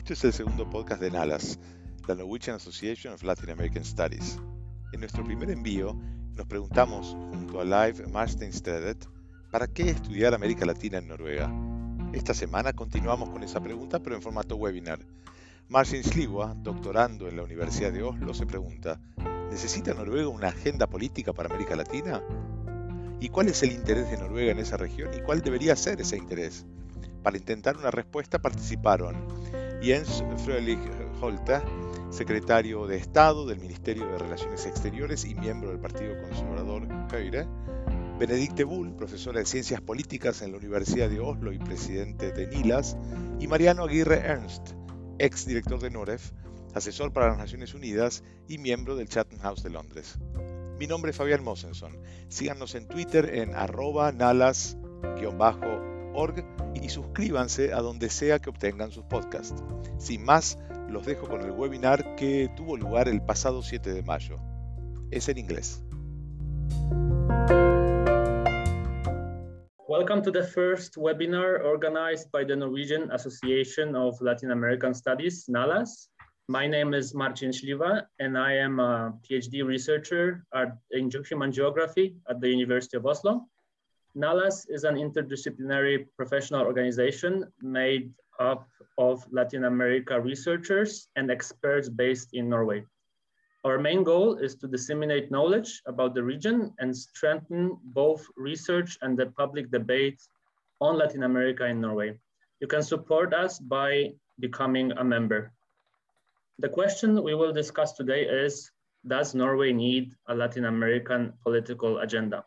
Este es el segundo podcast de NALAS, la Norwegian Association of Latin American Studies. En nuestro primer envío nos preguntamos, junto a Live Marsteinstedet, ¿para qué estudiar América Latina en Noruega? Esta semana continuamos con esa pregunta, pero en formato webinar. Martin Sliwa, doctorando en la Universidad de Oslo, se pregunta, ¿necesita Noruega una agenda política para América Latina? ¿Y cuál es el interés de Noruega en esa región y cuál debería ser ese interés? Para intentar una respuesta participaron Jens Frölich Holte, secretario de Estado del Ministerio de Relaciones Exteriores y miembro del Partido Conservador Høyre, Benedicte Bull, profesora de Ciencias Políticas en la Universidad de Oslo y presidente de NILAS, y Mariano Aguirre Ernst, ex director de NOREF, asesor para las Naciones Unidas y miembro del Chatham House de Londres. Mi nombre es Fabián Mosenson. Síganos en Twitter en arroba nalas-bajo y suscríbanse a donde sea que obtengan sus podcasts. Sin más, los dejo con el webinar que tuvo lugar el pasado 7 de mayo. Es en inglés. Welcome to the first webinar organized by the Norwegian Association of Latin American Studies, NALAS. My name is Marcin Śliwa, and I am a PhD researcher in human geography at the University of Oslo. NALAS is an interdisciplinary professional organization made up of Latin America researchers and experts based in Norway. Our main goal is to disseminate knowledge about the region and strengthen both research and the public debate on Latin America in Norway. You can support us by becoming a member. The question we will discuss today is, does Norway need a Latin American political agenda?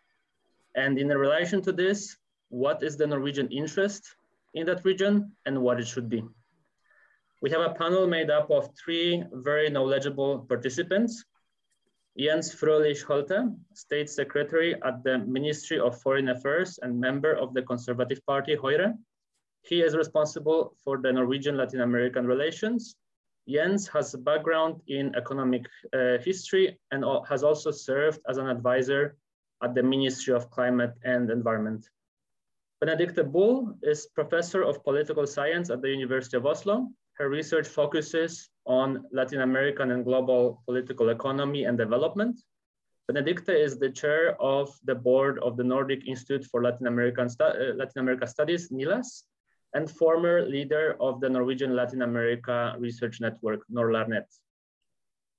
And in relation to this, what is the Norwegian interest in that region and what it should be? We have a panel made up of three very knowledgeable participants. Jens Frølich Holte, State Secretary at the Ministry of Foreign Affairs and member of the Conservative Party, Høyre. He is responsible for the Norwegian Latin American relations. Jens has a background in economic uh, history and has also served as an advisor at the Ministry of Climate and Environment. Benedicte Bull is professor of political science at the University of Oslo. Her research focuses on Latin American and global political economy and development. Benedicta is the chair of the board of the Nordic Institute for Latin, American uh, Latin America Studies, NILAS, and former leader of the Norwegian Latin America Research Network, NORLARNET.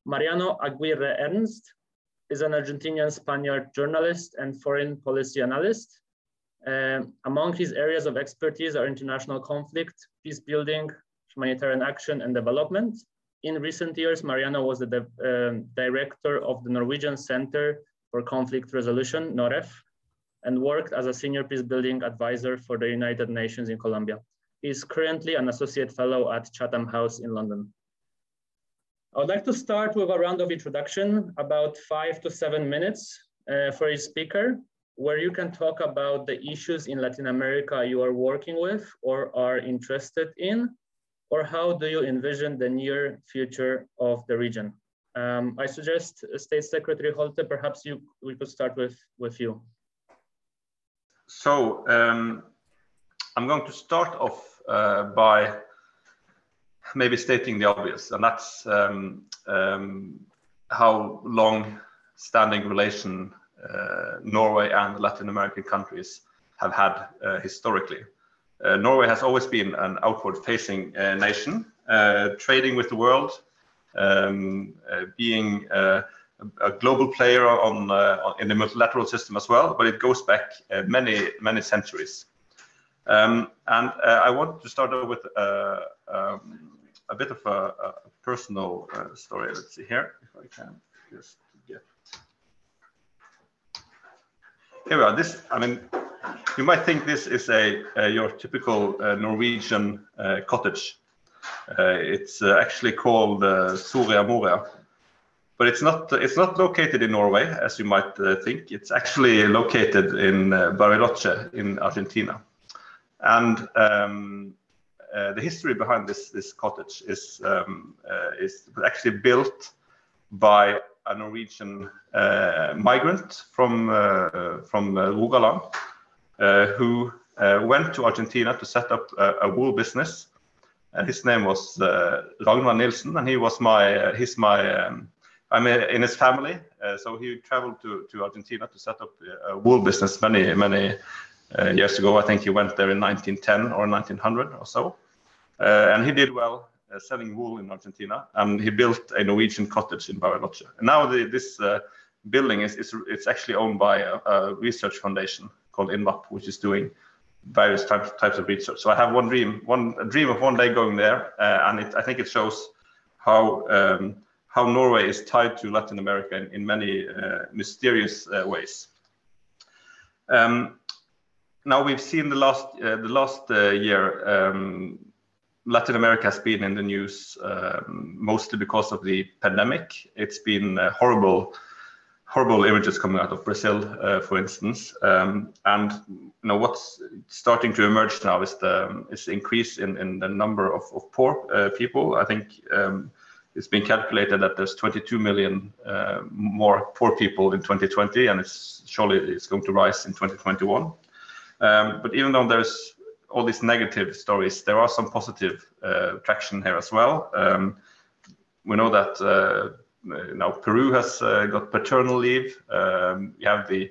Mariano Aguirre Ernst is an Argentinian Spaniard journalist and foreign policy analyst. Um, among his areas of expertise are international conflict, peace building, humanitarian action, and development. In recent years, Mariano was the um, director of the Norwegian Center for Conflict Resolution, NOREF, and worked as a senior peace building advisor for the United Nations in Colombia. He is currently an associate fellow at Chatham House in London. I would like to start with a round of introduction, about five to seven minutes uh, for each speaker, where you can talk about the issues in Latin America you are working with or are interested in, or how do you envision the near future of the region. Um, I suggest uh, State Secretary Holte, perhaps you we could start with, with you. So um, I'm going to start off uh, by maybe stating the obvious, and that's um, um, how long-standing relation uh, Norway and Latin American countries have had uh, historically. Uh, Norway has always been an outward-facing uh, nation, uh, trading with the world, um, uh, being a global player on, in the multilateral system as well, but it goes back many many centuries. Um, and I want to start off with um, a bit of a, a personal uh, story. Let's see here if I can just get. Here we are. This, I mean, you might think this is a, a your typical uh, Norwegian uh, cottage. Uh, it's uh, actually called uh, Soria Moria, but it's not. It's not located in Norway, as you might think. It's actually located in Bariloche in Argentina, and um, uh, the history behind this this cottage is um, uh, is actually built by a Norwegian uh, migrant from from Rogaland who went to Argentina to set up a, a wool business. And his name was uh, Ragnar Nilsen, and he was my uh, he's my um, I'm in his family, uh, so he traveled to, to Argentina to set up a wool business many many uh, years ago. I think he went there in 1910 or 1900 or so, uh, and he did well uh, selling wool in Argentina, and he built a Norwegian cottage in Bariloche. And now the, this building is, is it's actually owned by a, a research foundation called INVAP, which is doing various types types of research. So I have one dream, one dream of one day going there, uh, and it, I think it shows how um, how Norway is tied to Latin America in, in many uh, mysterious uh, ways. Um, now we've seen the last uh, the last uh, year. Um, Latin America has been in the news um, mostly because of the pandemic. It's been horrible horrible images coming out of Brazil, uh, for instance. Um, and you know what's starting to emerge now is the is the increase in, in the number of, of poor uh, people. I think um, it's been calculated that there's 22 million uh, more poor people in 2020, and it's surely it's going to rise in 2021. Um, but even though there's all these negative stories, there are some positive uh, traction here as well. Um, we know that uh, uh, now Peru has uh, got paternal leave. Um, you have the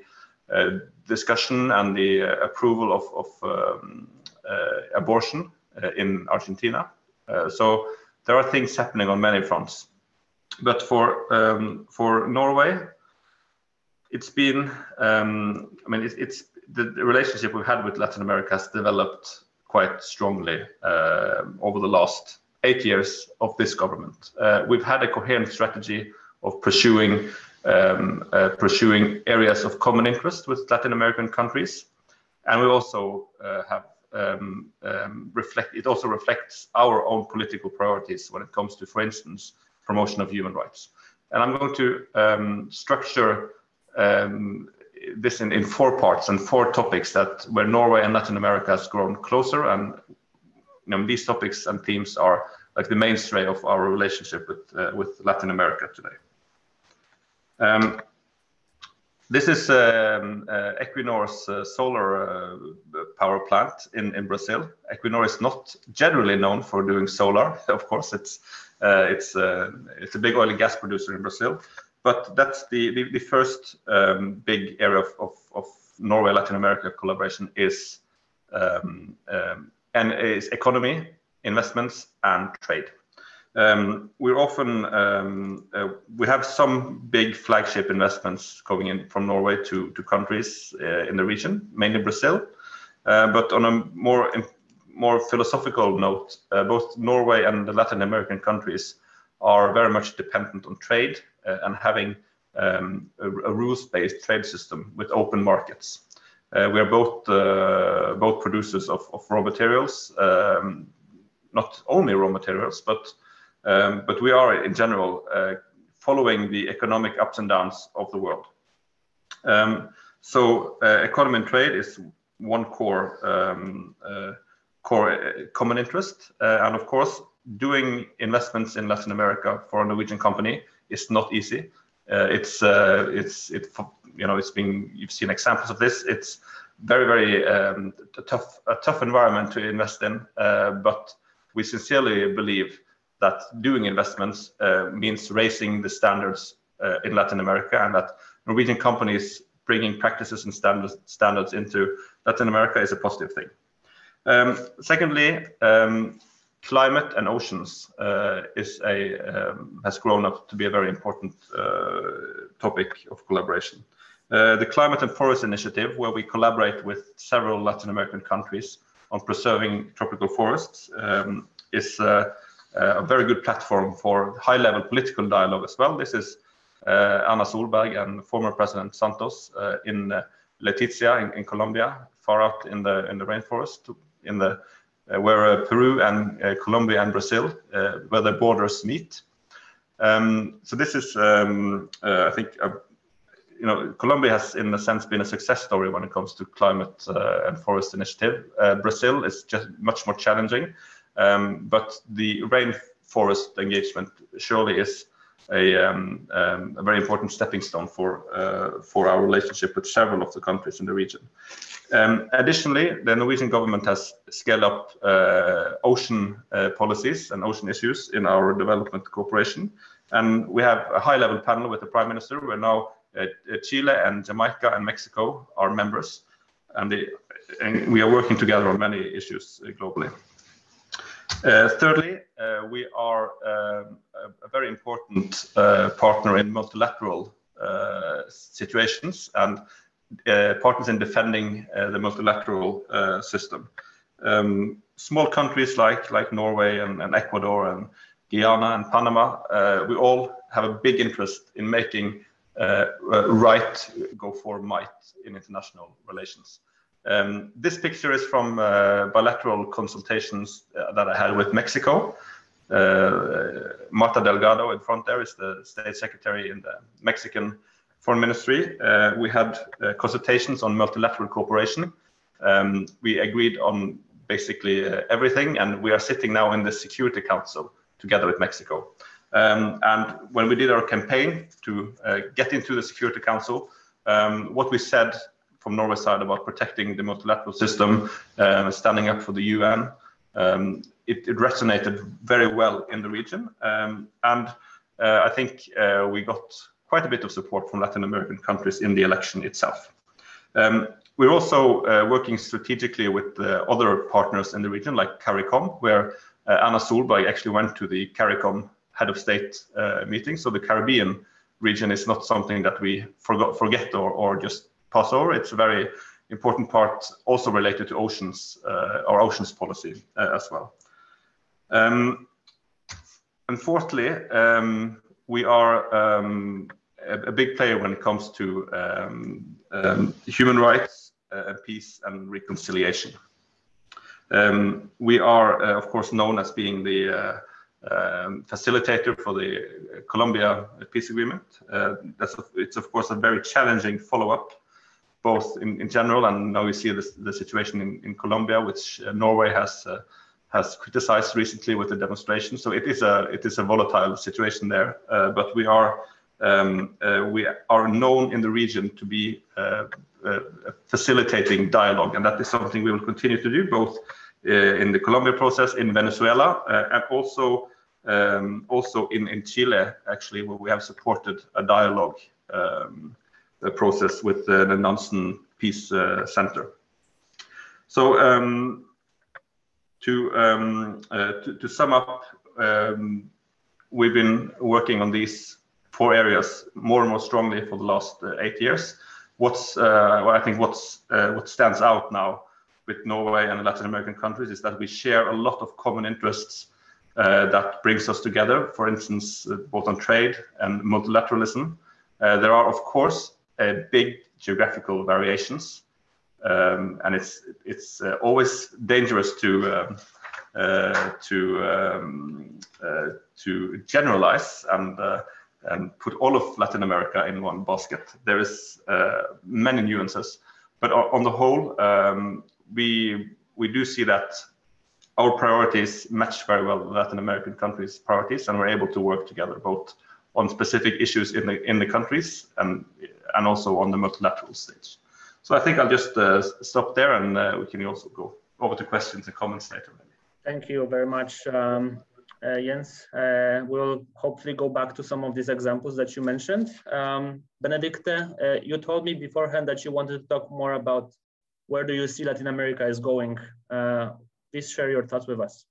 uh, discussion and the approval of, of um, abortion in Argentina. so there are things happening on many fronts. But for um, for Norway, it's been um, I mean it's the, the, relationship we've had with Latin America has developed quite strongly uh, over the last eight years of this government. Uh, we've had a coherent strategy of pursuing um, uh, pursuing areas of common interest with Latin American countries, and we also uh, have um, um, reflect. It also reflects our own political priorities when it comes to, for instance, promotion of human rights. And I'm going to um, structure um, this in, in four parts and four topics that where Norway and Latin America has grown closer, and you know, these topics and themes are like the mainstay of our relationship with uh, with Latin America today. Um, this is um, uh, Equinor's uh, solar uh, power plant in, in Brazil. Equinor is not generally known for doing solar. Of course, it's uh, it's uh, it's a big oil and gas producer in Brazil, but that's the the, the first um, big area of, of, of, Norway Latin America collaboration is um, um and is economy, investments, and trade. Um, we're often um, uh, we have some big flagship investments coming in from Norway to to countries uh, in the region, mainly Brazil. Uh, but on a more more philosophical note, uh, both Norway and the Latin American countries are very much dependent on trade uh, and having um, a, a rules-based trade system with open markets. Uh, we are both both producers of, of raw materials, um, not only raw materials, but um, but we are, in general, uh, following the economic ups and downs of the world. Um, so uh, economy and trade is one core um, uh, core uh, common interest, uh, and of course, doing investments in Latin America for a Norwegian company is not easy. Uh, it's it's it you know it's been you've seen examples of this. It's very very um, tough a tough environment to invest in, but we sincerely believe that doing investments uh, means raising the standards uh, in Latin America and that Norwegian companies bringing practices and standards, standards into Latin America is a positive thing. Um, secondly, um, climate and oceans uh, is a um, has grown up to be a very important uh, topic of collaboration. Uh, the Climate and Forest Initiative, where we collaborate with several Latin American countries on preserving tropical forests, um, is uh, uh, a very good platform for high-level political dialogue as well. This is uh, Erna Solberg and former President Santos in Leticia in, in, Colombia, far out in the in the rainforest, in the where Peru and Colombia and Brazil, where the borders meet. Um, so this is, um, I think, you know, Colombia has, in a sense, been a success story when it comes to climate uh, and forest initiative. Uh, Brazil is just much more challenging. Um, but the rainforest engagement surely is a, um, um, a very important stepping stone for uh, for our relationship with several of the countries in the region. Um, additionally, the Norwegian government has scaled up uh, ocean uh, policies and ocean issues in our development cooperation. And we have a high level panel with the Prime Minister where now uh, Chile and Jamaica and Mexico are members. And, and, we are working together on many issues uh, globally. Uh, thirdly, uh, we are um, a, very important partner in multilateral situations and uh, partners in defending uh, the multilateral uh, system. Um, small countries like like Norway and, and, Ecuador and Guyana and Panama, we all have a big interest in making right go for might in international relations. Um, this picture is from uh, bilateral consultations uh, that I had with Mexico. Uh, Martha Delgado in front there is the state secretary in the Mexican Foreign Ministry, uh, we had uh, consultations on multilateral cooperation. Um, we agreed on basically uh, everything, and we are sitting now in the Security Council together with Mexico. Um, and when we did our campaign to uh, get into the Security Council, um, what we said from Norway's side about protecting the multilateral system, uh, standing up for the UN, um, it, it, resonated very well in the region. Um, and uh, I think we got quite a bit of support from Latin American countries in the election itself. Um, we're also uh, working strategically with uh, other partners in the region, like CARICOM, where uh, Erna Solberg actually went to the CARICOM head of state uh, meeting. So the Caribbean region is not something that we forgot, forget or, or just pass over. It's a very important part also related to oceans, uh, our oceans policy uh, as well. Um, and fourthly, um, we are um, a, big player when it comes to um, um, human rights, uh, peace, and reconciliation. Um, we are, uh, of course, known as being the uh, um, facilitator for the Colombia peace agreement. Uh, that's a, it's of course a very challenging follow-up, both in, in, general and now we see this, the situation in, in Colombia, which uh, Norway has uh, has criticized recently with the demonstration. So it is a it is a volatile situation there, but we are um, uh, we are known in the region to be uh, uh, facilitating dialogue, and that is something we will continue to do both in the Colombia process, in Venezuela, and also um, also in, in Chile, actually, where we have supported a dialogue um, a process with the, Nansen Peace uh, Center. So um, to, um, uh, to, to, sum up, um, we've been working on these four areas more and more strongly for the last uh, eight years. What's uh, well, I think what's uh, what stands out now with Norway and Latin American countries is that we share a lot of common interests uh, that brings us together. For instance, uh, both on trade and multilateralism. Uh, there are, of course, big geographical variations, um, and it's it's always dangerous to um, to um, to generalize and and put all of Latin America in one basket. There is uh, many nuances, but on the whole, um, we we do see that our priorities match very well with Latin American countries' priorities, and we're able to work together both on specific issues in the in the countries and and also on the multilateral stage. So I think I'll just uh, stop there, and uh, we can also go over to questions and comments later. Thank you very much. Um, uh, Jens. Uh, we'll hopefully go back to some of these examples that you mentioned. Um, Benedicte, uh, you told me beforehand that you wanted to talk more about where do you see Latin America is going. please share your thoughts with us.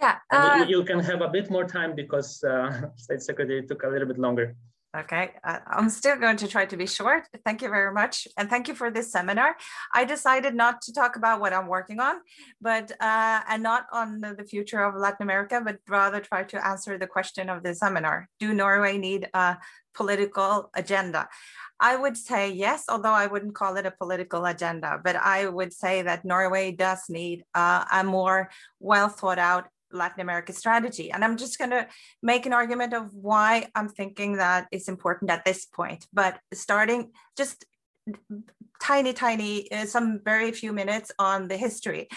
Yeah. Uh, you, you, can have a bit more time because uh, State Secretary took a little bit longer. Okay, uh, I'm still going to try to be short. Thank you very much. And thank you for this seminar. I decided not to talk about what I'm working on, but uh, and not on the, future of Latin America, but rather try to answer the question of the seminar. Do Norway need a political agenda? I would say yes, although I wouldn't call it a political agenda, but I would say that Norway does need uh, a more well thought out Latin America strategy. And I'm just going to make an argument of why I'm thinking that it's important at this point. But starting just tiny, tiny, uh, some very few minutes on the history.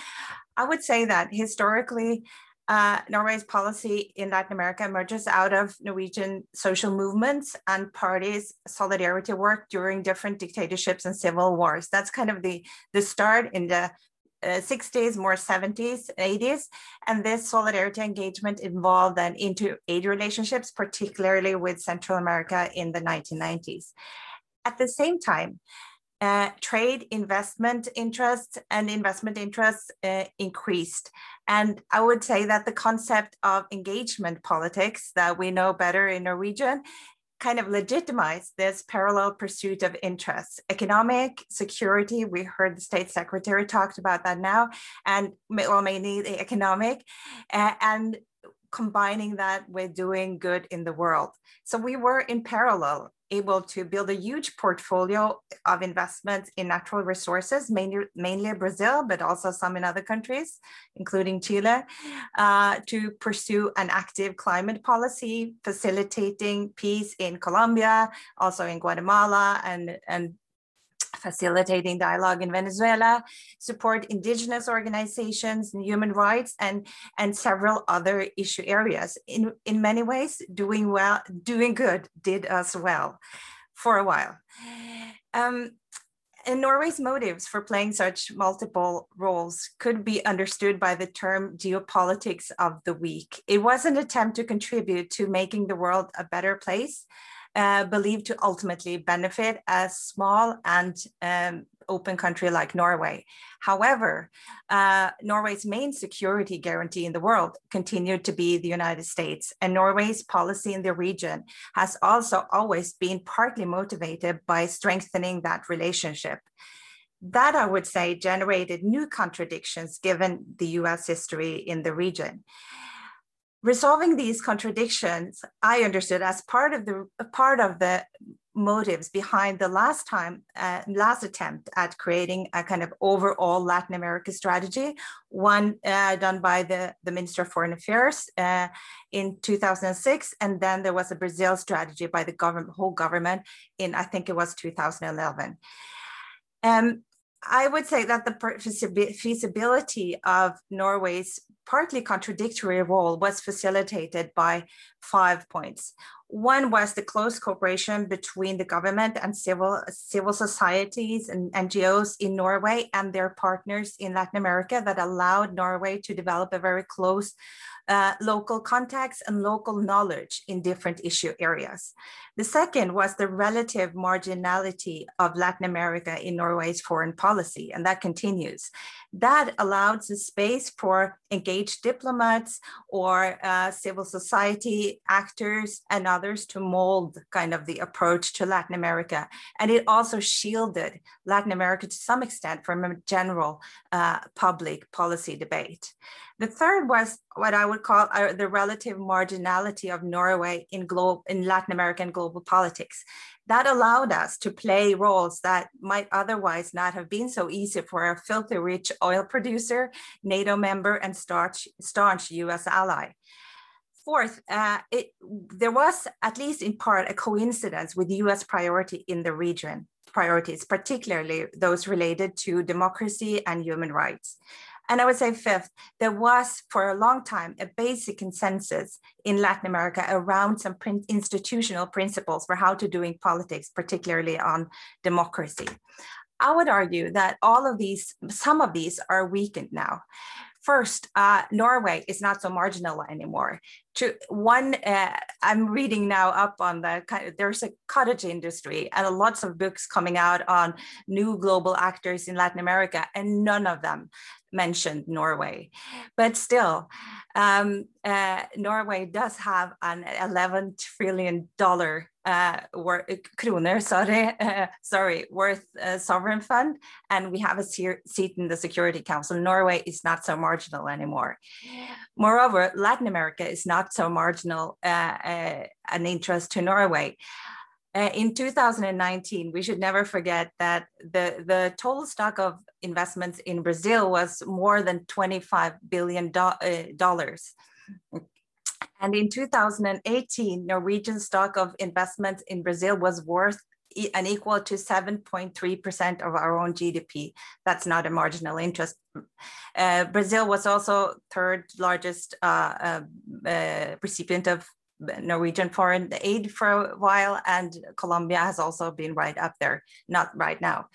I would say that historically, uh, Norway's policy in Latin America emerges out of Norwegian social movements and parties' solidarity work during different dictatorships and civil wars. That's kind of the, the start in the uh, 60s, more 70s, 80s. And this solidarity engagement involved then into aid relationships, particularly with Central America in the 1990s. At the same time, uh, trade investment interests and investment interests uh, increased. And I would say that the concept of engagement politics that we know better in Norwegian kind of legitimized this parallel pursuit of interests. Economic security, we heard the state secretary talked about that now, and well, mainly the economic, and combining that with doing good in the world. So we were in parallel able to build a huge portfolio of investments in natural resources, mainly, mainly Brazil, but also some in other countries, including Chile, uh, to pursue an active climate policy, facilitating peace in Colombia, also in Guatemala and, and facilitating dialogue in Venezuela, support indigenous organizations and human rights, and, and several other issue areas. In, in many ways, doing well, doing good did us well for a while. Um, and Norway's motives for playing such multiple roles could be understood by the term geopolitics of the weak. It was an attempt to contribute to making the world a better place uh, believed to ultimately benefit a small and um, open country like Norway. However, uh, Norway's main security guarantee in the world continued to be the United States, and Norway's policy in the region has also always been partly motivated by strengthening that relationship. That I would say generated new contradictions given the US history in the region resolving these contradictions i understood as part of the part of the motives behind the last time uh, last attempt at creating a kind of overall latin america strategy one uh, done by the, the minister of foreign affairs uh, in 2006 and then there was a brazil strategy by the government whole government in i think it was 2011 um, I would say that the feasibility of Norway's partly contradictory role was facilitated by five points. One was the close cooperation between the government and civil, civil societies and NGOs in Norway and their partners in Latin America that allowed Norway to develop a very close uh, local contacts and local knowledge in different issue areas. The second was the relative marginality of Latin America in Norway's foreign policy, and that continues. That allowed the space for engaged diplomats or uh, civil society actors and others to mold kind of the approach to Latin America. And it also shielded Latin America to some extent from a general uh, public policy debate. The third was what I would call uh, the relative marginality of Norway in, in Latin American global politics. That allowed us to play roles that might otherwise not have been so easy for a filthy rich oil producer, NATO member, and staunch, staunch US ally. Fourth, uh, it, there was, at least in part, a coincidence with US priority in the region priorities, particularly those related to democracy and human rights. And I would say fifth, there was for a long time a basic consensus in Latin America around some institutional principles for how to doing politics, particularly on democracy. I would argue that all of these, some of these are weakened now. First, uh, Norway is not so marginal anymore. To one, uh, I'm reading now up on the there's a cottage industry and lots of books coming out on new global actors in Latin America, and none of them mentioned Norway. But still, um, uh, Norway does have an 11 trillion dollar uh, worth, kroner, sorry, uh, sorry, worth uh, sovereign fund, and we have a seat in the Security Council. Norway is not so marginal anymore. Moreover, Latin America is not so marginal uh, uh, an interest to Norway. Uh, in 2019, we should never forget that the, the total stock of investments in Brazil was more than $25 billion. Uh, and in 2018, Norwegian stock of investments in Brazil was worth and equal to 7.3% of our own GDP. That's not a marginal interest. Uh, Brazil was also third largest uh, uh, uh recipient of Norwegian foreign aid for a while, and Colombia has also been right up there, not right now.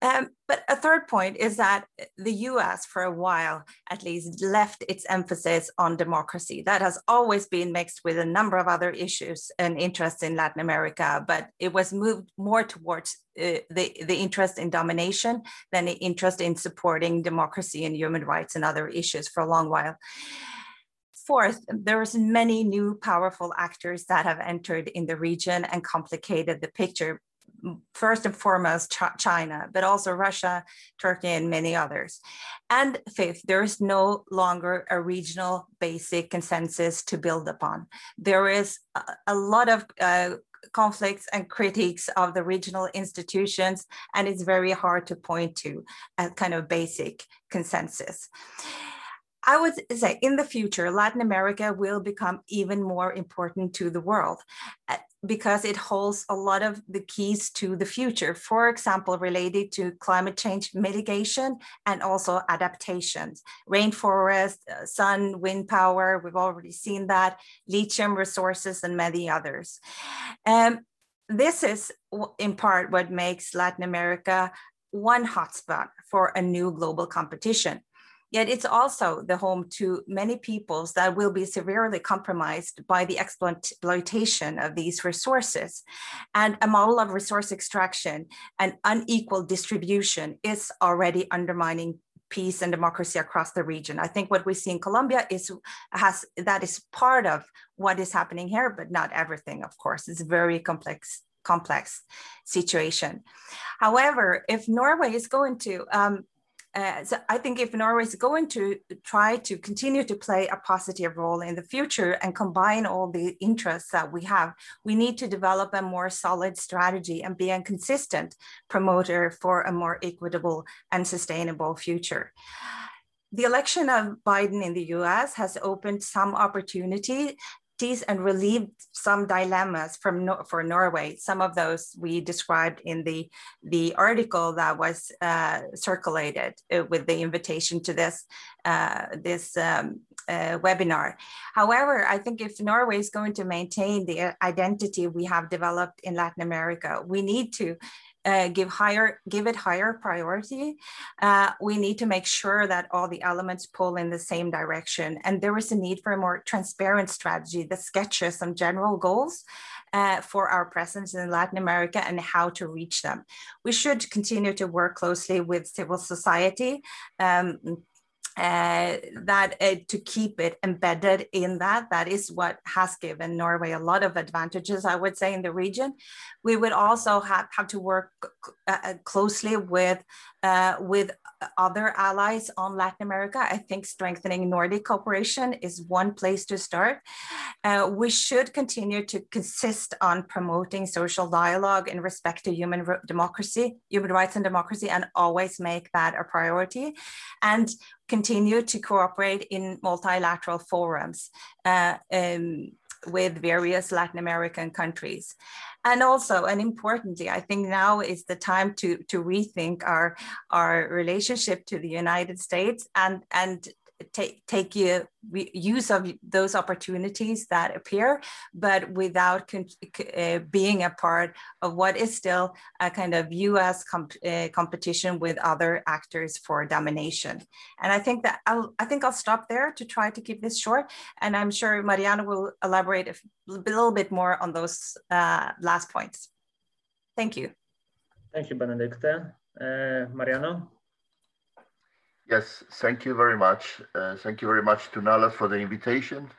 Um, but a third point is that the US, for a while at least, left its emphasis on democracy. That has always been mixed with a number of other issues and interests in Latin America, but it was moved more towards uh, the, the interest in domination than the interest in supporting democracy and human rights and other issues for a long while. Fourth, there's many new powerful actors that have entered in the region and complicated the picture first and foremost China, but also Russia, Turkey, and many others. And fifth, there is no longer a regional basic consensus to build upon. There is a, lot of uh, conflicts and critiques of the regional institutions, and it's very hard to point to a kind of basic consensus. I would say in the future, Latin America will become even more important to the world uh, because it holds a lot of the keys to the future, for example, related to climate change mitigation and also adaptations. Rainforest, uh, sun, wind power, we've already seen that, lithium resources, and many others. Um, this is in part what makes Latin America one hotspot for a new global competition. Yet it's also the home to many peoples that will be severely compromised by the exploitation of these resources. And a model of resource extraction and unequal distribution is already undermining peace and democracy across the region. I think what we see in Colombia is has that is part of what is happening here, but not everything, of course. It's a very complex complex situation. However, if Norway is going to um, uh, so I think if Norway is going to try to continue to play a positive role in the future and combine all the interests that we have, we need to develop a more solid strategy and be a consistent promoter for a more equitable and sustainable future. The election of Biden in the US has opened some opportunity and relieved some dilemmas from for Norway. Some of those we described in the the article that was uh, circulated uh, with the invitation to this uh, this um, uh, webinar. However, I think if Norway is going to maintain the identity we have developed in Latin America, we need to uh, give higher give it higher priority uh, we need to make sure that all the elements pull in the same direction and there is a need for a more transparent strategy that sketches some general goals uh, for our presence in Latin America and how to reach them. We should continue to work closely with civil society um, uh, that uh, to keep it embedded in that that is what has given norway a lot of advantages i would say in the region. We would also have, have to work uh, uh, closely with with other allies on latin america. I think strengthening nordic cooperation is one place to start. We should continue to consist on promoting social dialogue in respect to human democracy human rights and democracy and always make that a priority. And continue to cooperate in multilateral forums uh, um, with various Latin American countries. And also, and importantly, I think now is the time to, to rethink our, our relationship to the United States and, and take take use of those opportunities that appear, but without uh, being a part of what is still a kind of U.S. Comp uh, competition with other actors for domination. And I think that I'll I think I'll stop there to try to keep this short, and I'm sure Mariano will elaborate a little bit more on those uh, last points. Thank you. Thank you, Benedicta. Uh, Mariano. Yes, thank you very much. Uh, thank you very much to Nala for the invitation.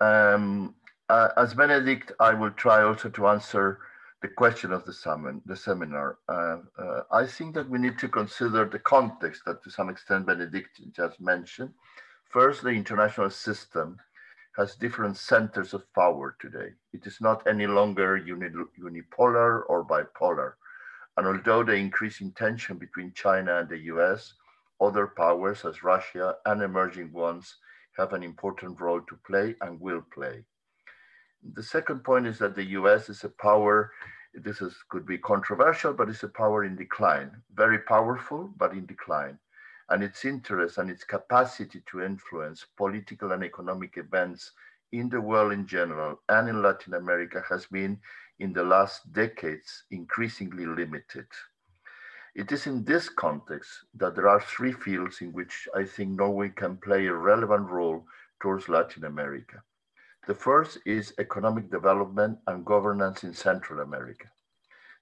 Um, uh, as Benedict, I will try also to answer the question of the, summon, the seminar. Uh, uh, I think that we need to consider the context that to some extent Benedict just mentioned. First, the international system has different centers of power today. It is not any longer uni unipolar or bipolar. And although the increasing tension between China and the US other powers as Russia and emerging ones have an important role to play and will play. The second point is that the US is a power this is, could be controversial, but it's a power in decline, very powerful, but in decline. And its interest and its capacity to influence political and economic events in the world in general and in Latin America has been in the last decades increasingly limited. It is in this context that there are three fields in which I think Norway can play a relevant role towards Latin America. The first is economic development and governance in Central America.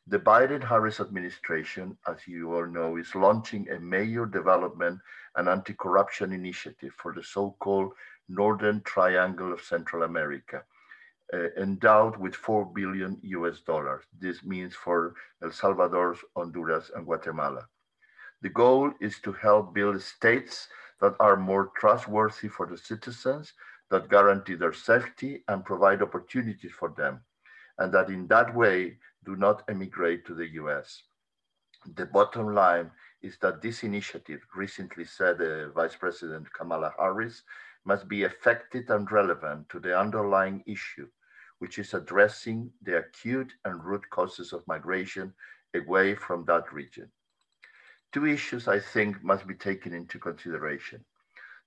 The Biden-Harris administration, as you all know, is launching a major development and anti-corruption initiative for the so-called Northern Triangle of Central America, uh, endowed with 4 billion US dollars. This means for El Salvador, Honduras, and Guatemala. The goal is to help build states that are more trustworthy for the citizens, that guarantee their safety and provide opportunities for them, and that in that way do not emigrate to the US. The bottom line is that this initiative, recently said uh, Vice President Kamala Harris, must be effective and relevant to the underlying issue, which is addressing the acute and root causes of migration away from that region. Two issues I think must be taken into consideration.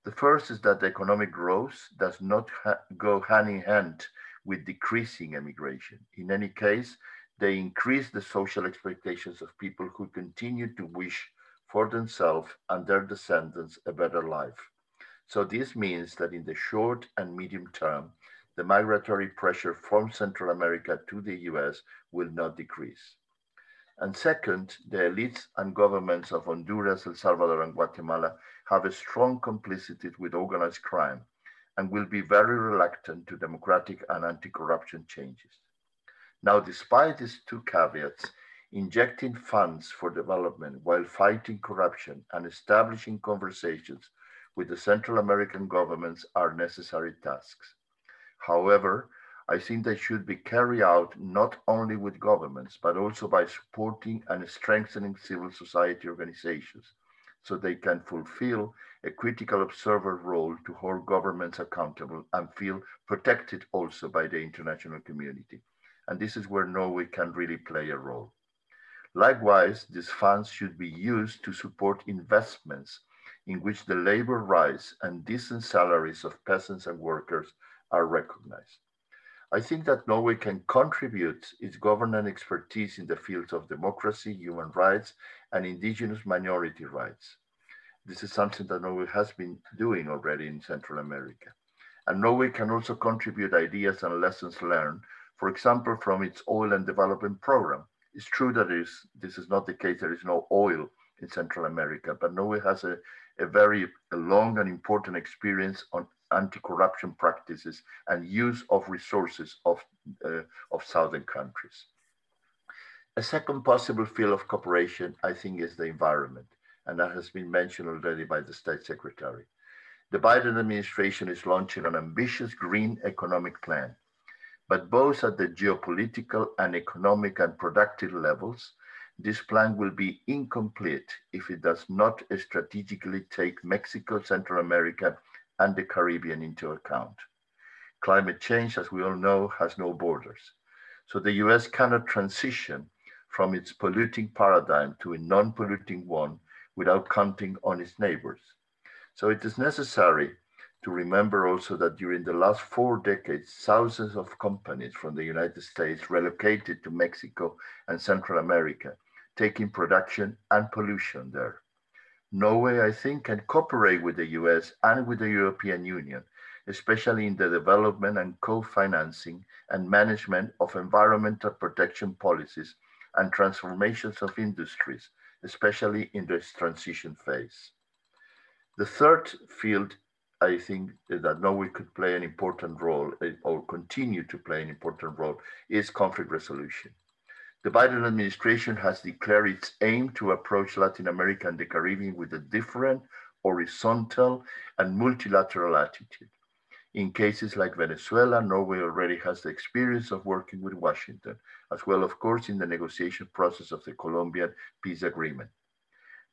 The first is that economic growth does not ha go hand in hand with decreasing immigration. In any case, they increase the social expectations of people who continue to wish for themselves and their descendants a better life. So this means that in the short and medium term, the migratory pressure from Central America to the US will not decrease. And second, the elites and governments of Honduras, El Salvador, and Guatemala have a strong complicity with organized crime and will be very reluctant to democratic and anti-corruption changes. Now, despite these two caveats, injecting funds for development while fighting corruption and establishing conversations with the Central American governments are necessary tasks. However, I think they should be carried out not only with governments, but also by supporting and strengthening civil society organizations so they can fulfill a critical observer role to hold governments accountable and feel protected also by the international community. And this is where Norway can really play a role. Likewise, these funds should be used to support investments in which the labor rights and decent salaries of peasants and workers are recognized. I think that Norway can contribute its governance expertise in the fields of democracy, human rights, and indigenous minority rights. This is something that Norway has been doing already in Central America. And Norway can also contribute ideas and lessons learned, for example, from its oil and development program. It's true that is, this is not the case, there is no oil in Central America, but Norway has a, a very a long and important experience on anti-corruption practices and use of resources of, uh, of southern countries. A second possible field of cooperation, I think, is the environment, and that has been mentioned already by the State Secretary. The Biden administration is launching an ambitious green economic plan, but both at the geopolitical and economic and productive levels, this plan will be incomplete if it does not strategically take Mexico, Central America, and the Caribbean into account. Climate change, as we all know, has no borders. So the US cannot transition from its polluting paradigm to a non-polluting one without counting on its neighbors. So it is necessary to remember also that during the last four decades, thousands of companies from the United States relocated to Mexico and Central America taking production and pollution there. Norway, I think, can cooperate with the US and with the European Union, especially in the development and co-financing and management of environmental protection policies and transformations of industries, especially in this transition phase. The third field I think that Norway could play an important role eh, or continue to play an important role is conflict resolution. The Biden administration has declared its aim to approach Latin America and the Caribbean with a different, horizontal, and multilateral attitude. In cases like Venezuela, Norway already has the experience of working with Washington, as well, of course, in the negotiation process of the Colombian peace agreement.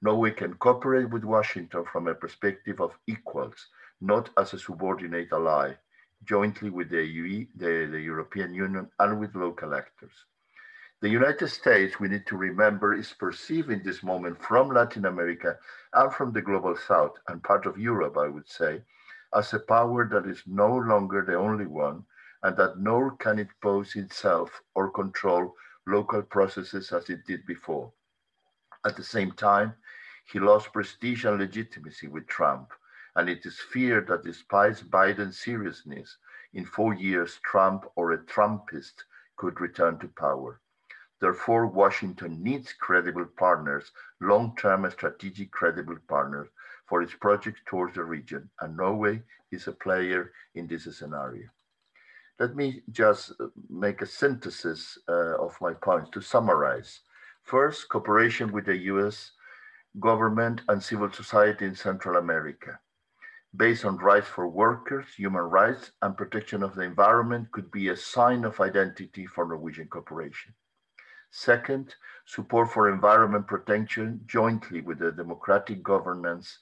Norway can cooperate with Washington from a perspective of equals, not as a subordinate ally, jointly with the, UE, the, the European Union and with local actors. The United States, we need to remember, is perceived in this moment from Latin America and from the global south and part of Europe, I would say, as a power that is no longer the only one and that nor can it pose itself or control local processes as it did before. At the same time, he lost prestige and legitimacy with Trump, and it is feared that despite Biden's seriousness, in four years, Trump or a Trumpist could return to power. Therefore, Washington needs credible partners, long-term strategic credible partners for its project towards the region, and Norway is a player in this scenario. Let me just uh, make a synthesis uh, of my points to summarize. First, cooperation with the US government and civil society in Central America based on rights for workers, human rights, and protection of the environment could be a sign of identity for Norwegian cooperation. Second, support for environment protection jointly with the democratic governance,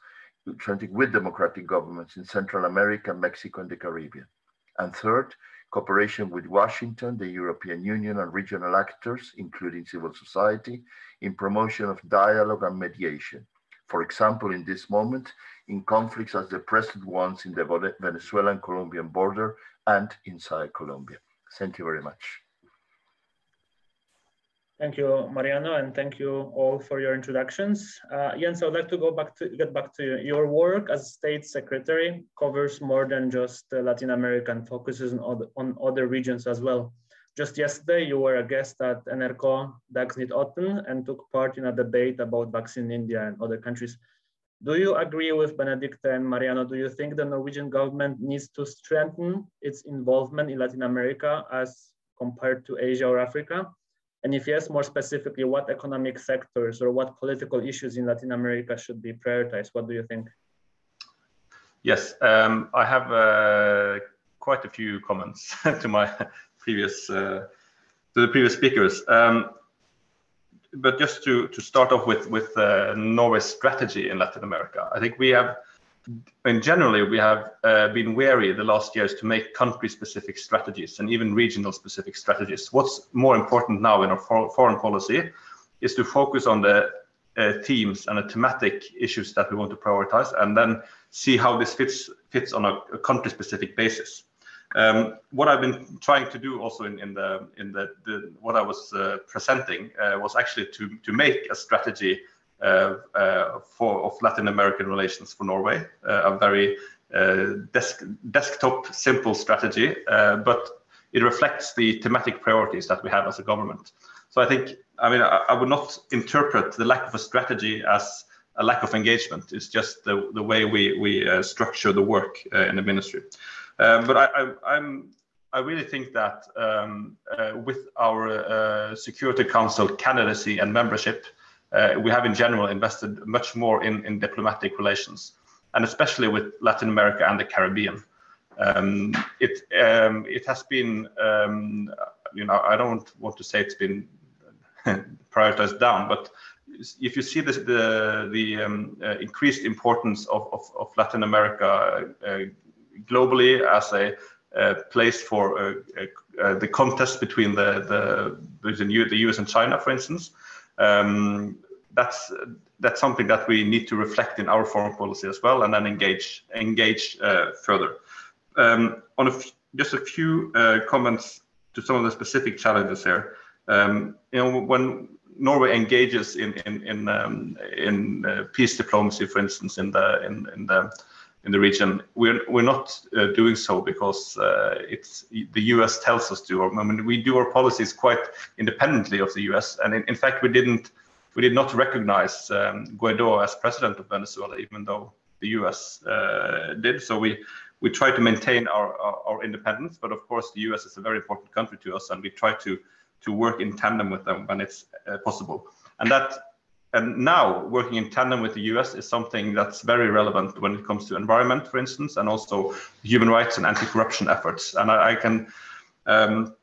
with democratic governments in Central America, Mexico, and the Caribbean. And third, cooperation with Washington, the European Union, and regional actors, including civil society, in promotion of dialogue and mediation. For example, in this moment, in conflicts as the present ones in the Venezuelan-Colombian border and inside Colombia. Thank you very much. Thank you, Mariano, and thank you all for your introductions. Uh, Jens, I would like to go back to get back to you. Your work as state secretary covers more than just uh, Latin America and focuses on other, on other regions as well. Just yesterday, you were a guest at NRK Dagsnytt 18 and took part in a debate about vaccine in India and other countries. Do you agree with Benedicte and Mariano? Do you think the Norwegian government needs to strengthen its involvement in Latin America as compared to Asia or Africa? And if yes, more specifically, what economic sectors or what political issues in Latin America should be prioritized? What do you think? Yes, um, I have uh, quite a few comments to my previous uh, to the previous speakers. Um, but just to to start off with with uh, Norway's strategy in Latin America, I think we have in generally, we have uh, been wary the last years to make country-specific strategies and even regional-specific strategies. What's more important now in our for foreign policy is to focus on the uh, themes and the thematic issues that we want to prioritize, and then see how this fits fits on a, a country-specific basis. Um, what I've been trying to do also in, in the in the, the what I was uh, presenting uh, was actually to to make a strategy for of Latin American relations for Norway. Uh, a very desk, desktop simple strategy, but it reflects the thematic priorities that we have as a government. So I think, I mean, I, I would not interpret the lack of a strategy as a lack of engagement. It's just the, the way we, we uh, structure the work uh, in the ministry. Um, but I, I, am I really think that um, uh, with our Security Council candidacy and membership, uh, we have in general invested much more in, in diplomatic relations, and especially with Latin America and the Caribbean. Um, it um, it has been um, you know I don't want to say it's been prioritized down, but if you see this, the the um, uh, increased importance of, of, of Latin America uh, globally as a uh, place for uh, uh, the contest between the the, the US and China, for instance, um, that's that's something that we need to reflect in our foreign policy as well, and then engage engage uh, further. Um, on a just a few uh, comments to some of the specific challenges here. Um, you know, when Norway engages in in in, um, in uh, peace diplomacy, for instance, in the in, in the in the region, we're we're not uh, doing so because uh, it's the U.S. tells us to. I mean, we do our policies quite independently of the U.S. and in, in fact, we didn't we did not recognize um, Guaido as president of Venezuela, even though the U.S. Uh, did. So we we try to maintain our, our, our independence, but of course the U.S. is a very important country to us, and we try to to work in tandem with them when it's uh, possible. And that and now working in tandem with the US is something that's very relevant when it comes to environment, for instance, and also human rights and anti-corruption efforts. And I, I can um,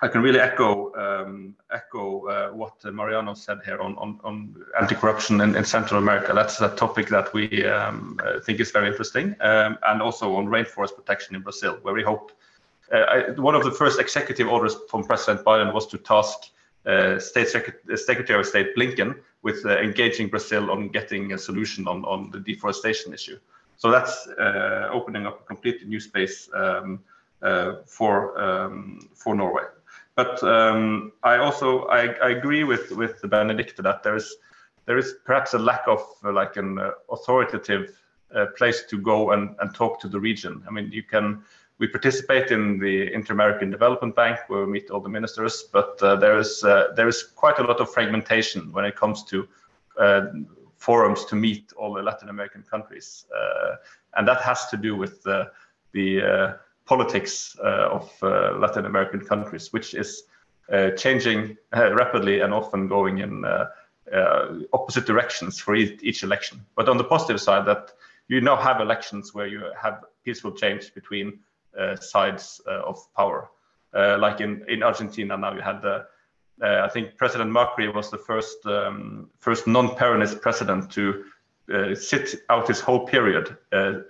I can really echo um, echo uh, what Mariano said here on on, on anti-corruption in, in, Central America. That's a topic that we um, uh, think is very interesting, um, and also on rainforest protection in Brazil, where we hope. Uh, I, one of the first executive orders from President Biden was to task uh, State Secretary of State Blinken with uh, engaging Brazil on getting a solution on, on the deforestation issue. So that's uh, opening up a completely new space um, uh, for um, for Norway. But um, I also I, I, agree with with Benedicte that there is there is perhaps a lack of uh, like an uh, authoritative place to go and, and talk to the region. I mean, you can we participate in the Inter-American Development Bank, where we meet all the ministers. But uh, there is uh, there is quite a lot of fragmentation when it comes to uh, forums to meet all the Latin American countries, uh, and that has to do with the the uh, politics uh, of Latin American countries, which is changing rapidly and often going in opposite directions for each, each election. But on the positive side, that you now have elections where you have peaceful change between uh, sides uh, of power. Uh, like in, in Argentina now you had the I think President Macri was the first um, first non-Peronist president to sit out his whole period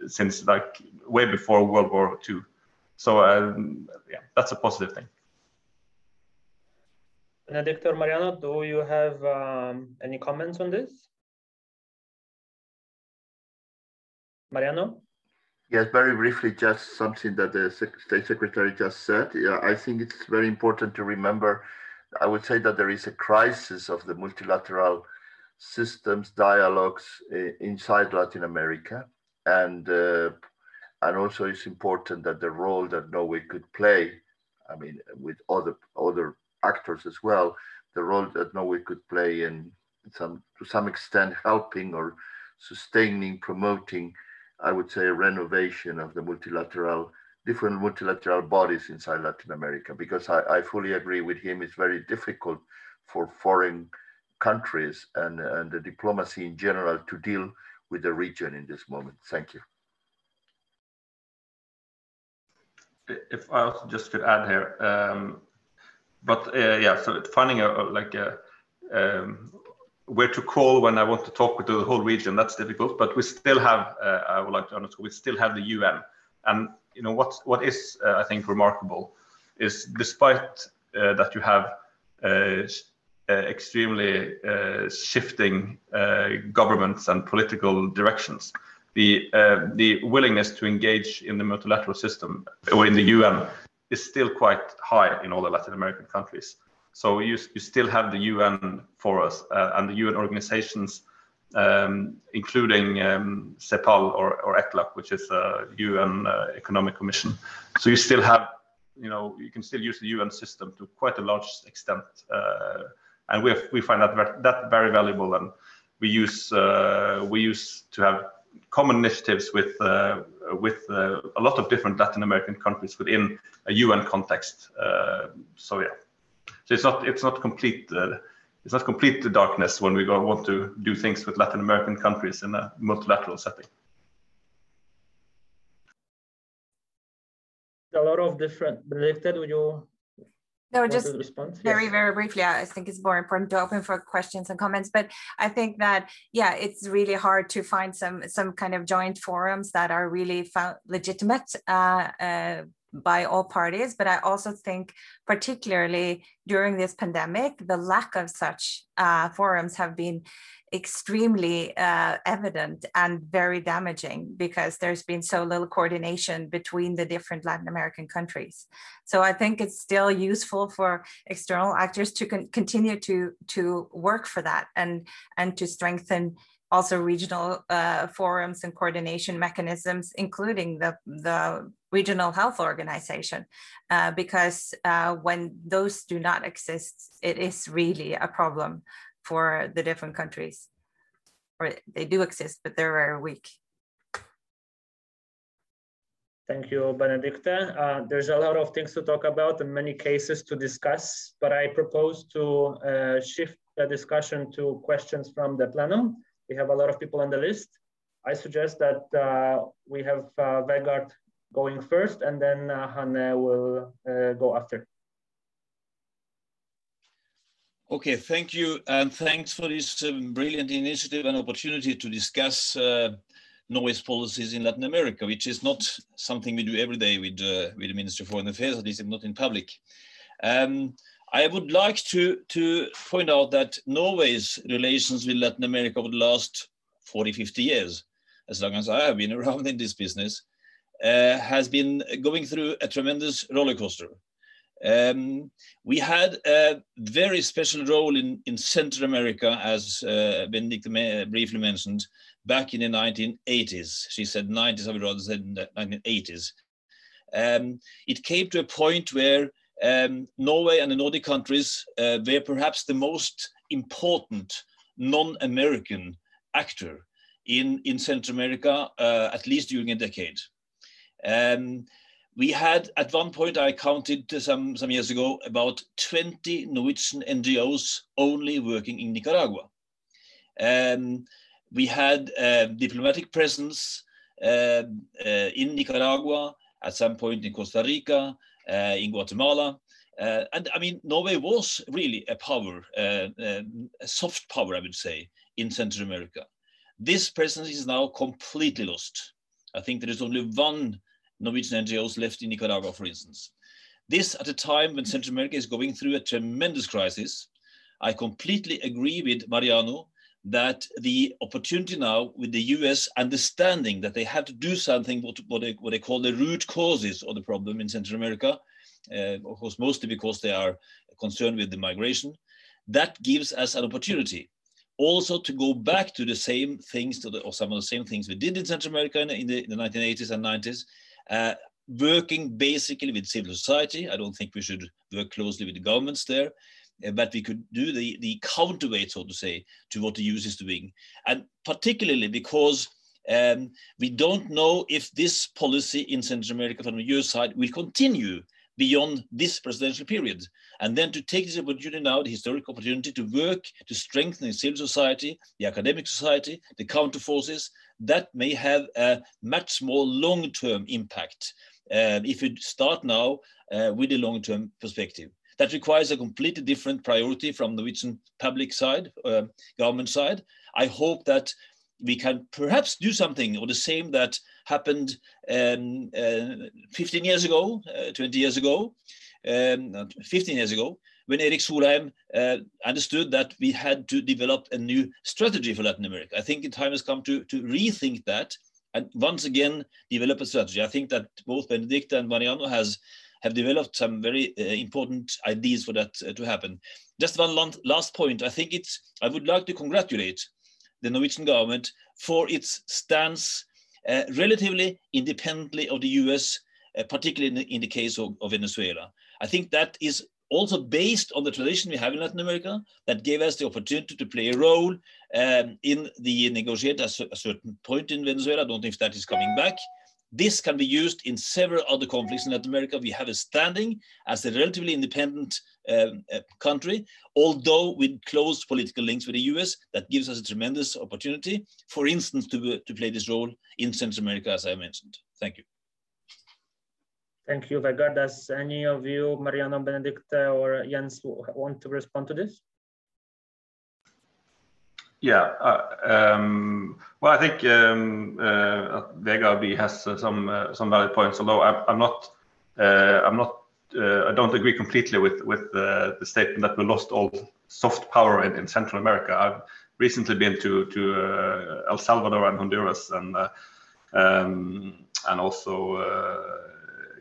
since like way before World War II. So um, yeah, that's a positive thing. Benedictor Mariano, do you have um, any comments on this? Mariano? Yes, very briefly, just something that the State Secretary just said. Yeah, I think it's very important to remember. I would say that there is a crisis of the multilateral systems, dialogues uh, inside Latin America, and uh, and also it's important that the role that Norway could play, I mean, with other other actors as well, the role that Norway could play in some to some extent helping or sustaining, promoting I would say, a renovation of the multilateral, different multilateral bodies inside Latin America, because I, I fully agree with him. It's very difficult for foreign countries and, and the diplomacy in general to deal with the region in this moment. Thank you. If I also just could add here, um, but uh, yeah, so finding a like a um, where to call when I want to talk with the whole region. That's difficult, but we still have. Uh, I would like to underscore we still have the UN, and you know what what is uh, I think remarkable is despite uh, that you have uh, uh, extremely shifting governments and political directions, the the willingness to engage in the multilateral system or in the UN is still quite high in all the Latin American countries. So you, you still have the UN for us uh, and the UN organizations, um, including um, CEPAL or, or ECLAC, which is a UN uh, Economic Commission. So you still have, you know, you can still use the UN system to quite a large extent. Uh, and we, have, we find that, that very valuable. And we use, uh, we use to have common initiatives with, uh, with uh, a lot of different Latin American countries within a UN context. so yeah. So it's not it's not complete uh, it's not complete darkness when we go, want to do things with Latin American countries in a multilateral setting. A lot of different. Would you no, just very, yes. very briefly. I think it's more important to open for questions and comments. But I think that yeah, it's really hard to find some some kind of joint forums that are really found legitimate uh, uh, by all parties. But I also think, particularly during this pandemic, the lack of such uh, forums have been extremely uh, evident and very damaging because there's been so little coordination between the different Latin American countries. So I think it's still useful for external actors to con continue to to work for that and and to strengthen also regional uh, forums and coordination mechanisms, including the, the regional health organization, uh, because uh, when those do not exist, it is really a problem for the different countries. Or they do exist, but they're very weak. Thank you, Benedicta. Uh, there's a lot of things to talk about and many cases to discuss, but I propose to uh, shift the discussion to questions from the plenum. We have a lot of people on the list. I suggest that uh, we have uh, Vegard going first and then uh, Hanne will uh, go after. Okay, thank you. And thanks for this um, brilliant initiative and opportunity to discuss uh, Norway's policies in Latin America, which is not something we do every day with, uh, with the Ministry of Foreign Affairs, at least not in public. Um, I would like to, to point out that Norway's relations with Latin America over the last 40, 50 years, as long as I have been around in this business, uh, has been going through a tremendous roller coaster. Um, we had a very special role in, in Central America, as uh, Benedicte briefly mentioned, back in the 1980s. She said 90s, I would rather say 1980s. Um, it came to a point where um, Norway and the Nordic countries uh, were perhaps the most important non-American actor in, in Central America, uh, at least during a decade. Um, we had at one point I counted some some years ago about 20 Norwegian NGOs only working in Nicaragua. Um, we had a diplomatic presence uh, uh, in Nicaragua, at some point in Costa Rica, uh, in Guatemala. Uh, and I mean, Norway was really a power, uh, um, a soft power, I would say, in Central America. This presence is now completely lost. I think there is only one Norwegian NGOs left in Nicaragua, for instance. This at a time when Central America is going through a tremendous crisis. I completely agree with Mariano that the opportunity now with the US understanding that they have to do something what, what, they, what they call the root causes of the problem in Central America, uh, of course, mostly because they are concerned with the migration, that gives us an opportunity also to go back to the same things, to the, or some of the same things we did in Central America in the, in the 1980s and 90s, uh, working basically with civil society. I don't think we should work closely with the governments there, uh, but we could do the, the counterweight, so to say, to what the US is doing. And particularly because um, we don't know if this policy in Central America from the US side will continue beyond this presidential period. And then to take this opportunity now, the historic opportunity to work to strengthen the civil society, the academic society, the counter forces, that may have a much more long-term impact uh, if you start now uh, with a long-term perspective. That requires a completely different priority from the Norwegian public side, uh, government side. I hope that we can perhaps do something or the same that happened um, uh, 15 years ago, uh, 20 years ago, um, 15 years ago, when Erik Solheim uh, understood that we had to develop a new strategy for Latin America. I think the time has come to, to rethink that and once again develop a strategy. I think that both Benedicte and Mariano has have developed some very uh, important ideas for that uh, to happen. Just one last point. I think it's, I would like to congratulate the Norwegian government for its stance uh, relatively independently of the US, uh, particularly in the, in the case of, of Venezuela. I think that is also based on the tradition we have in Latin America that gave us the opportunity to play a role um, in the negotiate at a certain point in Venezuela. I don't know if that is coming back. This can be used in several other conflicts in Latin America. We have a standing as a relatively independent um, uh, country, although with close political links with the US, that gives us a tremendous opportunity, for instance, to, to play this role in Central America, as I mentioned. Thank you. Thank you, Vegard. Does any of you, Mariano, Benedicta, or Jens, want to respond to this? Yeah, uh, um, well, I think um, uh, Vegard has uh, some some valid points. Although I'm, I'm not, I'm not, I don't agree completely with with the statement that we lost all soft power in, Central America. I've recently been to to El Salvador and Honduras and um, and also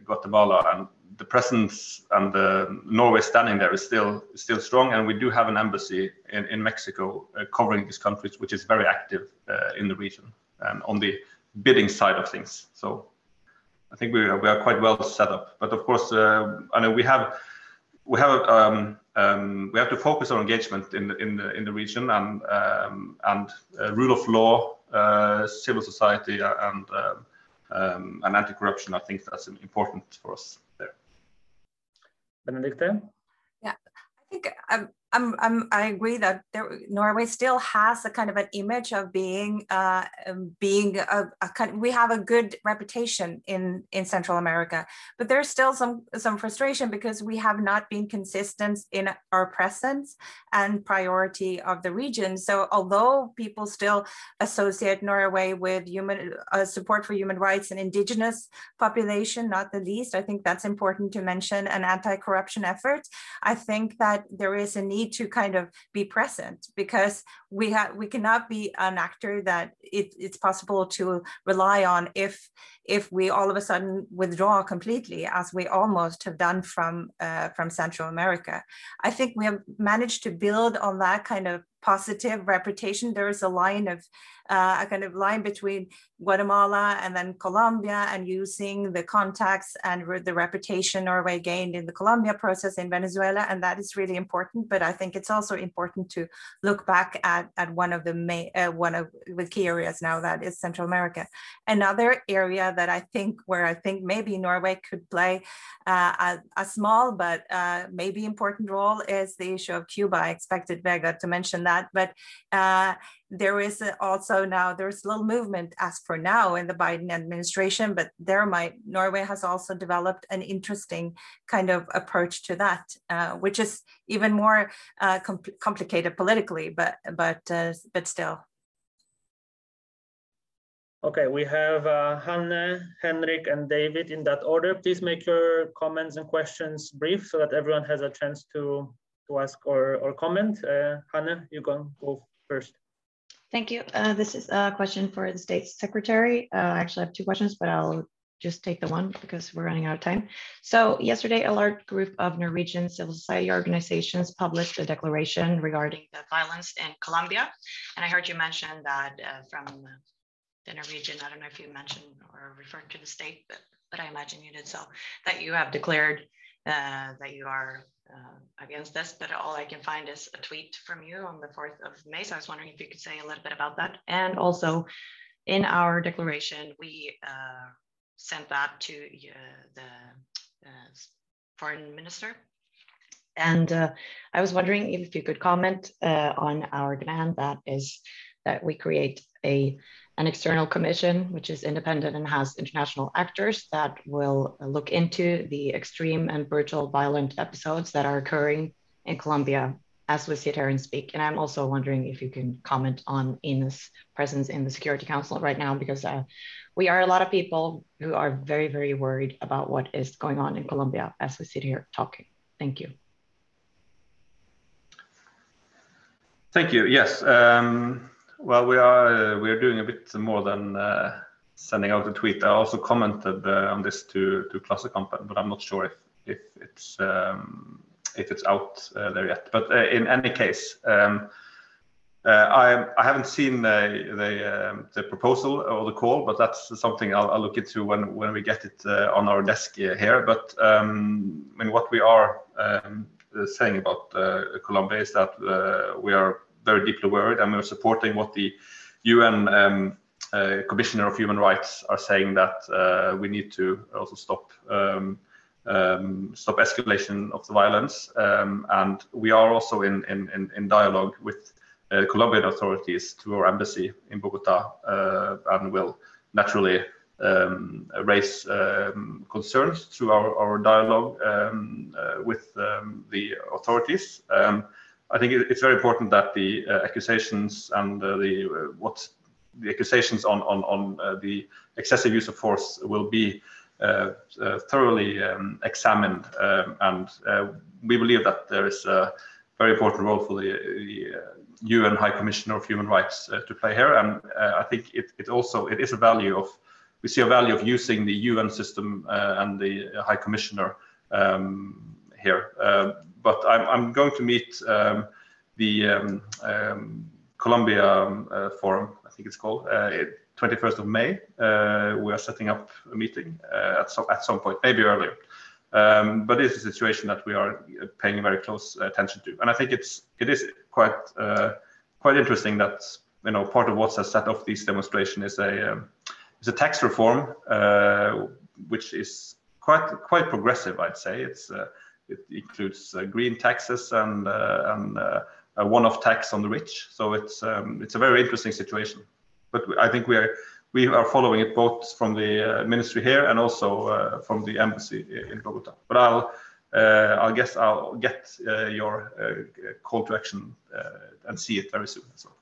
Guatemala, and the presence and the Norway standing there is still still strong, and we do have an embassy in, in Mexico uh, covering these countries, which is very active uh, in the region and on the bidding side of things. So I think we are, we are quite well set up. But of course, uh, I know we have we have um, um, we have to focus our engagement in the in the in the region and um, and uh, rule of law, uh, civil society, and um, um, and anti-corruption. I think that's important for us there. Benedicte? Yeah, I think um, I'm, I'm, I agree that there, Norway still has a kind of an image of being, uh, um, being a, a. We have a good reputation in in Central America, but there's still some some frustration because we have not been consistent in our presence and priority of the region. So although people still associate Norway with human uh, support for human rights and indigenous population, not the least, I think that's important to mention. An anti-corruption effort. I think that there is a need need to kind of be present because we have we cannot be an actor that it, it's possible to rely on if if we all of a sudden withdraw completely as we almost have done from uh, from Central America. I think we have managed to build on that kind of positive reputation. There is a line of uh, a kind of line between Guatemala and then Colombia and using the contacts and the reputation Norway gained in the Colombia process in Venezuela. And that is really important. But I think it's also important to look back at, at one of the main, uh, one of the key areas now that is Central America. Another area that I think where I think maybe Norway could play uh, a, a, small but uh, maybe important role is the issue of Cuba. I expected Vegard to mention that, but uh, there is also now there's little movement as for now in the Biden administration, but there might Norway has also developed an interesting kind of approach to that, uh, which is even more uh, complicated politically, but but uh, but still. Okay, we have uh, Hanne, Henrik, and David in that order. Please make your comments and questions brief so that everyone has a chance to to ask or or comment. Uh, Hanne, you can go first. Thank you. Uh, this is a question for the state secretary. Uh, I actually have two questions, but I'll just take the one because we're running out of time. So yesterday, a large group of Norwegian civil society organizations published a declaration regarding the violence in Colombia. And I heard you mention that uh, from the Norwegian, I don't know if you mentioned or referred to the state, but, but I imagine you did so, that you have declared uh, that you are uh, against this, but all I can find is a tweet from you on the 4th of May. So I was wondering if you could say a little bit about that. And also in our declaration, we uh, sent that to uh, the uh, foreign minister. And uh, I was wondering if you could comment uh, on our demand that is that we create a an external commission, which is independent and has international actors that will look into the extreme and brutal violent episodes that are occurring in Colombia as we sit here and speak. And I'm also wondering if you can comment on Erna's presence in the Security Council right now, because uh, we are a lot of people who are very, very worried about what is going on in Colombia as we sit here talking. Thank you. Thank you. Yes. Um, well, we are uh, we are doing a bit more than uh, sending out a tweet. I also commented uh, on this to to Klassekampen, but I'm not sure if if it's um, if it's out uh, there yet. But uh, in any case, um, uh, I I haven't seen the the, um, the, proposal or the call, but that's something I'll, I'll, look into when when we get it on our desk here. But um, I mean, what we are um, saying about Colombia is that we are very deeply worried, and we're supporting what the UN um, uh, Commissioner of Human Rights are saying that uh, we need to also stop um, um, stop escalation of the violence, um, and we are also in in, in dialogue with uh, Colombian authorities through our embassy in Bogota, uh, and will naturally um, raise um, concerns through our, our dialogue um, uh, with um, the authorities. Um, I think it's very important that the uh, accusations and uh, the uh, what the accusations on on on uh, the excessive use of force will be uh, uh, thoroughly um, examined, um, and we believe that there is a very important role for the, the UN High Commissioner of Human Rights to play here, and I think it, it also it is a value of we see a value of using the UN system and the High Commissioner um, here but I'm, I'm going to meet um, the um, um, Colombia um, uh, Forum, I think it's called, 21st uh, of May. Uh, we are setting up a meeting at, some, at some point, maybe earlier. Um, but it's a situation that we are paying very close attention to, and I think it's it is quite uh, quite interesting that you know part of what has set off this demonstration is a um, is a tax reform uh, which is quite quite progressive, I'd say. It's uh, it includes green taxes and, and a one-off tax on the rich. So it's um, it's a very interesting situation. But I think we are we are following it both from the uh, ministry here and also uh, from the embassy in Bogota. But I'll uh, I guess I'll get uh, your uh, call to action uh, and see it very soon as well.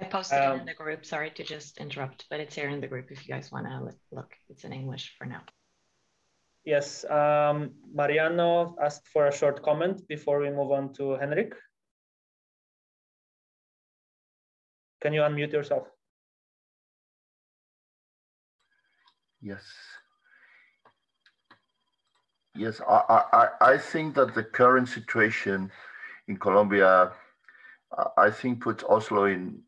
I posted um, it in the group. Sorry to just interrupt, but it's here in the group if you guys want to look. It's in English for now. Yes, um, Mariano asked for a short comment before we move on to Henrik. Can you unmute yourself? Yes. Yes, I, I, I think that the current situation in Colombia, I think puts Oslo in,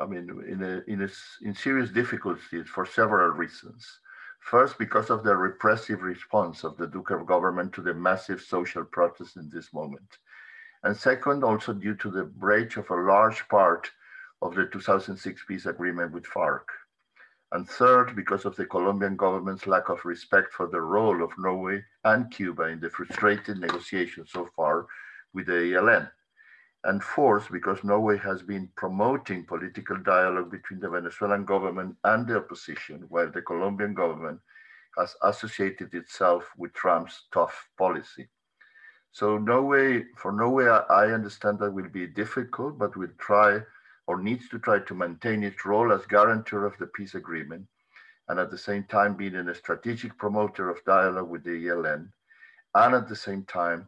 I mean, in a, in a, in serious difficulties for several reasons. First, because of the repressive response of the Duque government to the massive social protests in this moment. And second, also due to the breach of a large part of the 2006 peace agreement with FARC. And third, because of the Colombian government's lack of respect for the role of Norway and Cuba in the frustrated negotiations so far with the ELN. And fourth, because Norway has been promoting political dialogue between the Venezuelan government and the opposition, while the Colombian government has associated itself with Trump's tough policy. So Norway, for Norway, I understand that will be difficult, but we'll try or needs to try to maintain its role as guarantor of the peace agreement and at the same time being a strategic promoter of dialogue with the ELN. And at the same time,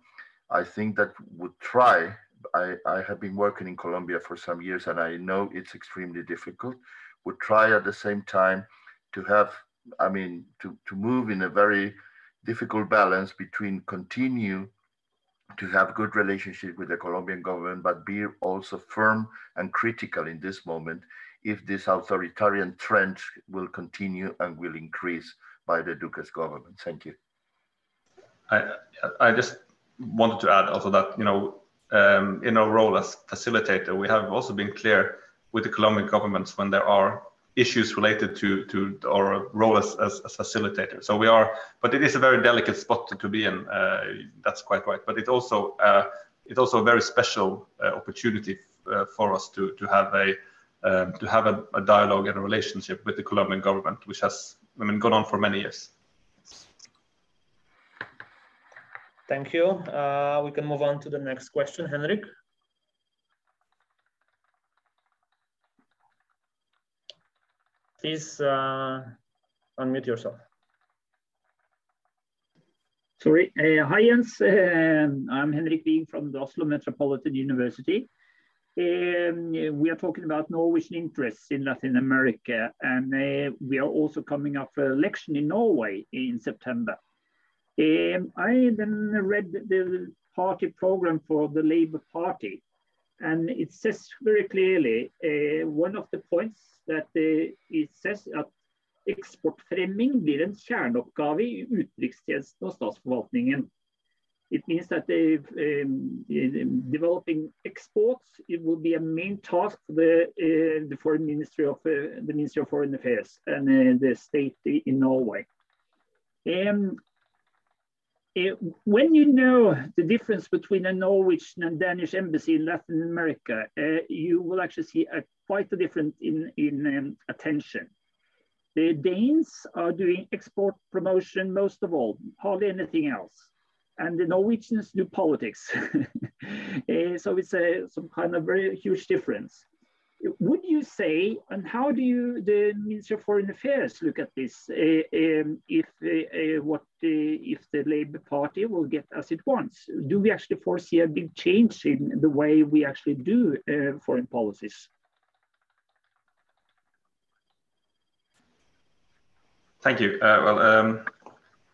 I think that would try, I, I have been working in Colombia for some years and I know it's extremely difficult, would try at the same time to have, I mean, to, to move in a very difficult balance between continue to have good relationship with the Colombian government, but be also firm and critical in this moment if this authoritarian trend will continue and will increase by the Duque's government. Thank you. I, I just wanted to add also that, you know, um, in our role as facilitator, we have also been clear with the Colombian governments when there are issues related to to our role as, as, as facilitator. So we are, but it is a very delicate spot to, to be in. Uh, that's quite right. But it also uh, it's also a very special uh, opportunity uh, for us to to have a um, to have a, a, dialogue and a relationship with the Colombian government, which has I mean gone on for many years. Thank you. Uh, we can move on to the next question, Henrik. please uh, unmute yourself. Sorry. Uh, hi, Jens. Uh, I'm Henrik Wiig from the Oslo Metropolitan University. Um, we are talking about Norwegian interests in Latin America, and uh, we are also coming up for election in Norway in September. Um, I then read the party program for the Labour Party, and it says very clearly uh, one of the points that it says at eksportfremming blir en kjerneoppgave i utenrikstjenesten og statsforvaltningen. It means that they, um, developing exports it will be a main task for the, uh, the foreign ministry of uh, the Ministry of Foreign Affairs and uh, the state in Norway. Um, uh, when you know the difference between a Norwegian and Danish embassy in Latin America, uh, you will actually see a, quite a difference in, in um, attention. The Danes are doing export promotion most of all, hardly anything else. And the Norwegians do politics. uh, so it's a, some kind of very huge difference would you say, and how do you, the Ministry of Foreign Affairs, look at this? Uh, um, if uh, what if the Labour Party will get as it wants? Do we actually foresee a big change in the way we actually do uh, foreign policies? Thank you. well, um,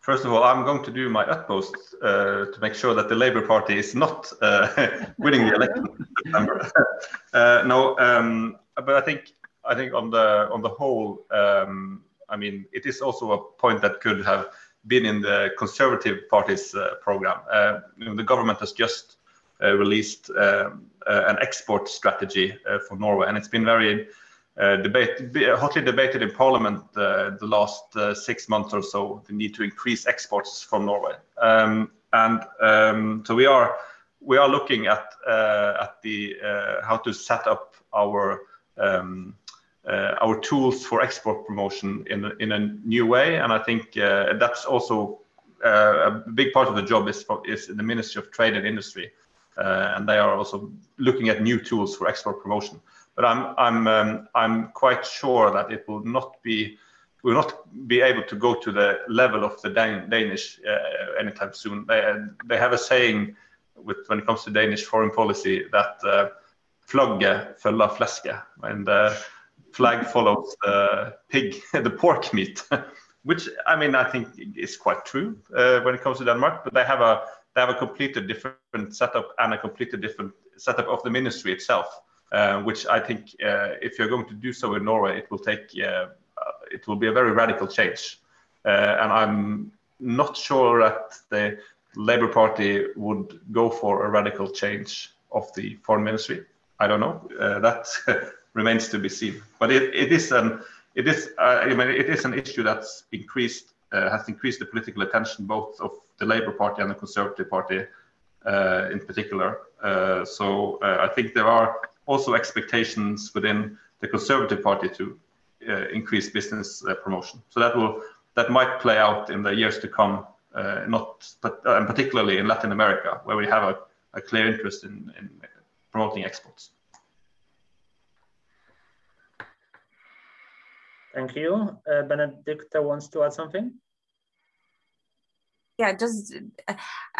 First of all, I'm going to do my utmost uh, to make sure that the Labour Party is not uh, winning the election in September. uh, no, um, but I think I think on the on the whole, um, I mean, it is also a point that could have been in the Conservative Party's uh, program. Uh, you know, the government has just uh, released um, an export strategy for Norway, and it's been very debate, hotly debated in Parliament uh, the last uh, six months or so, the need to increase exports from Norway. Um, and um, so we are we are looking at uh, at the uh, how to set up our um, uh, our tools for export promotion in in a new way, and I think uh, that's also uh, a big part of the job is for, is in the Ministry of Trade and Industry, uh, and they are also looking at new tools for export promotion. But I'm I'm um, I'm quite sure that it will not be will not be able to go to the level of the Dan Danish uh, anytime soon. They, they have a saying with when it comes to Danish foreign policy that uh, flagget følger flæsket, and the uh, flag follows the pig, the pork meat, which I mean I think is quite true when it comes to Denmark. But they have a they have a completely different setup and a completely different setup of the ministry itself, which I think uh, if you're going to do so in Norway, it will take uh, it will be a very radical change. Uh, and I'm not sure that the Labour Party would go for a radical change of the foreign ministry. I don't know. Uh, that remains to be seen. But it, it is an it is uh, I mean it is an issue that's increased uh, has increased the political attention both of the Labour Party and the Conservative Party uh, in particular. Uh, so I think there are also expectations within the Conservative Party to uh, increased business uh, promotion. So that will that might play out in the years to come, uh, not but and particularly in Latin America, where we have a, a clear interest in, in promoting exports. Thank you. Uh, Benedicta wants to add something yeah just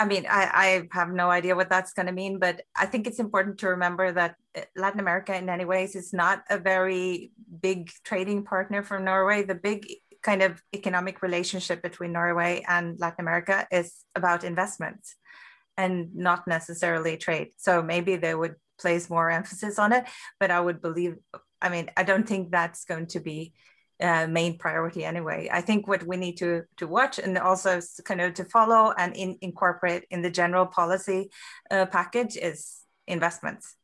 i mean i i have no idea what that's going to mean but i think it's important to remember that uh, latin america in many ways is not a very big trading partner for norway. The big kind of economic relationship between norway and latin america is about investments and not necessarily trade. So maybe they would place more emphasis on it but i would believe i mean i don't think that's going to be uh, main priority anyway. I think what we need to to watch and also kind of to follow and in, incorporate in the general policy uh, package is investments.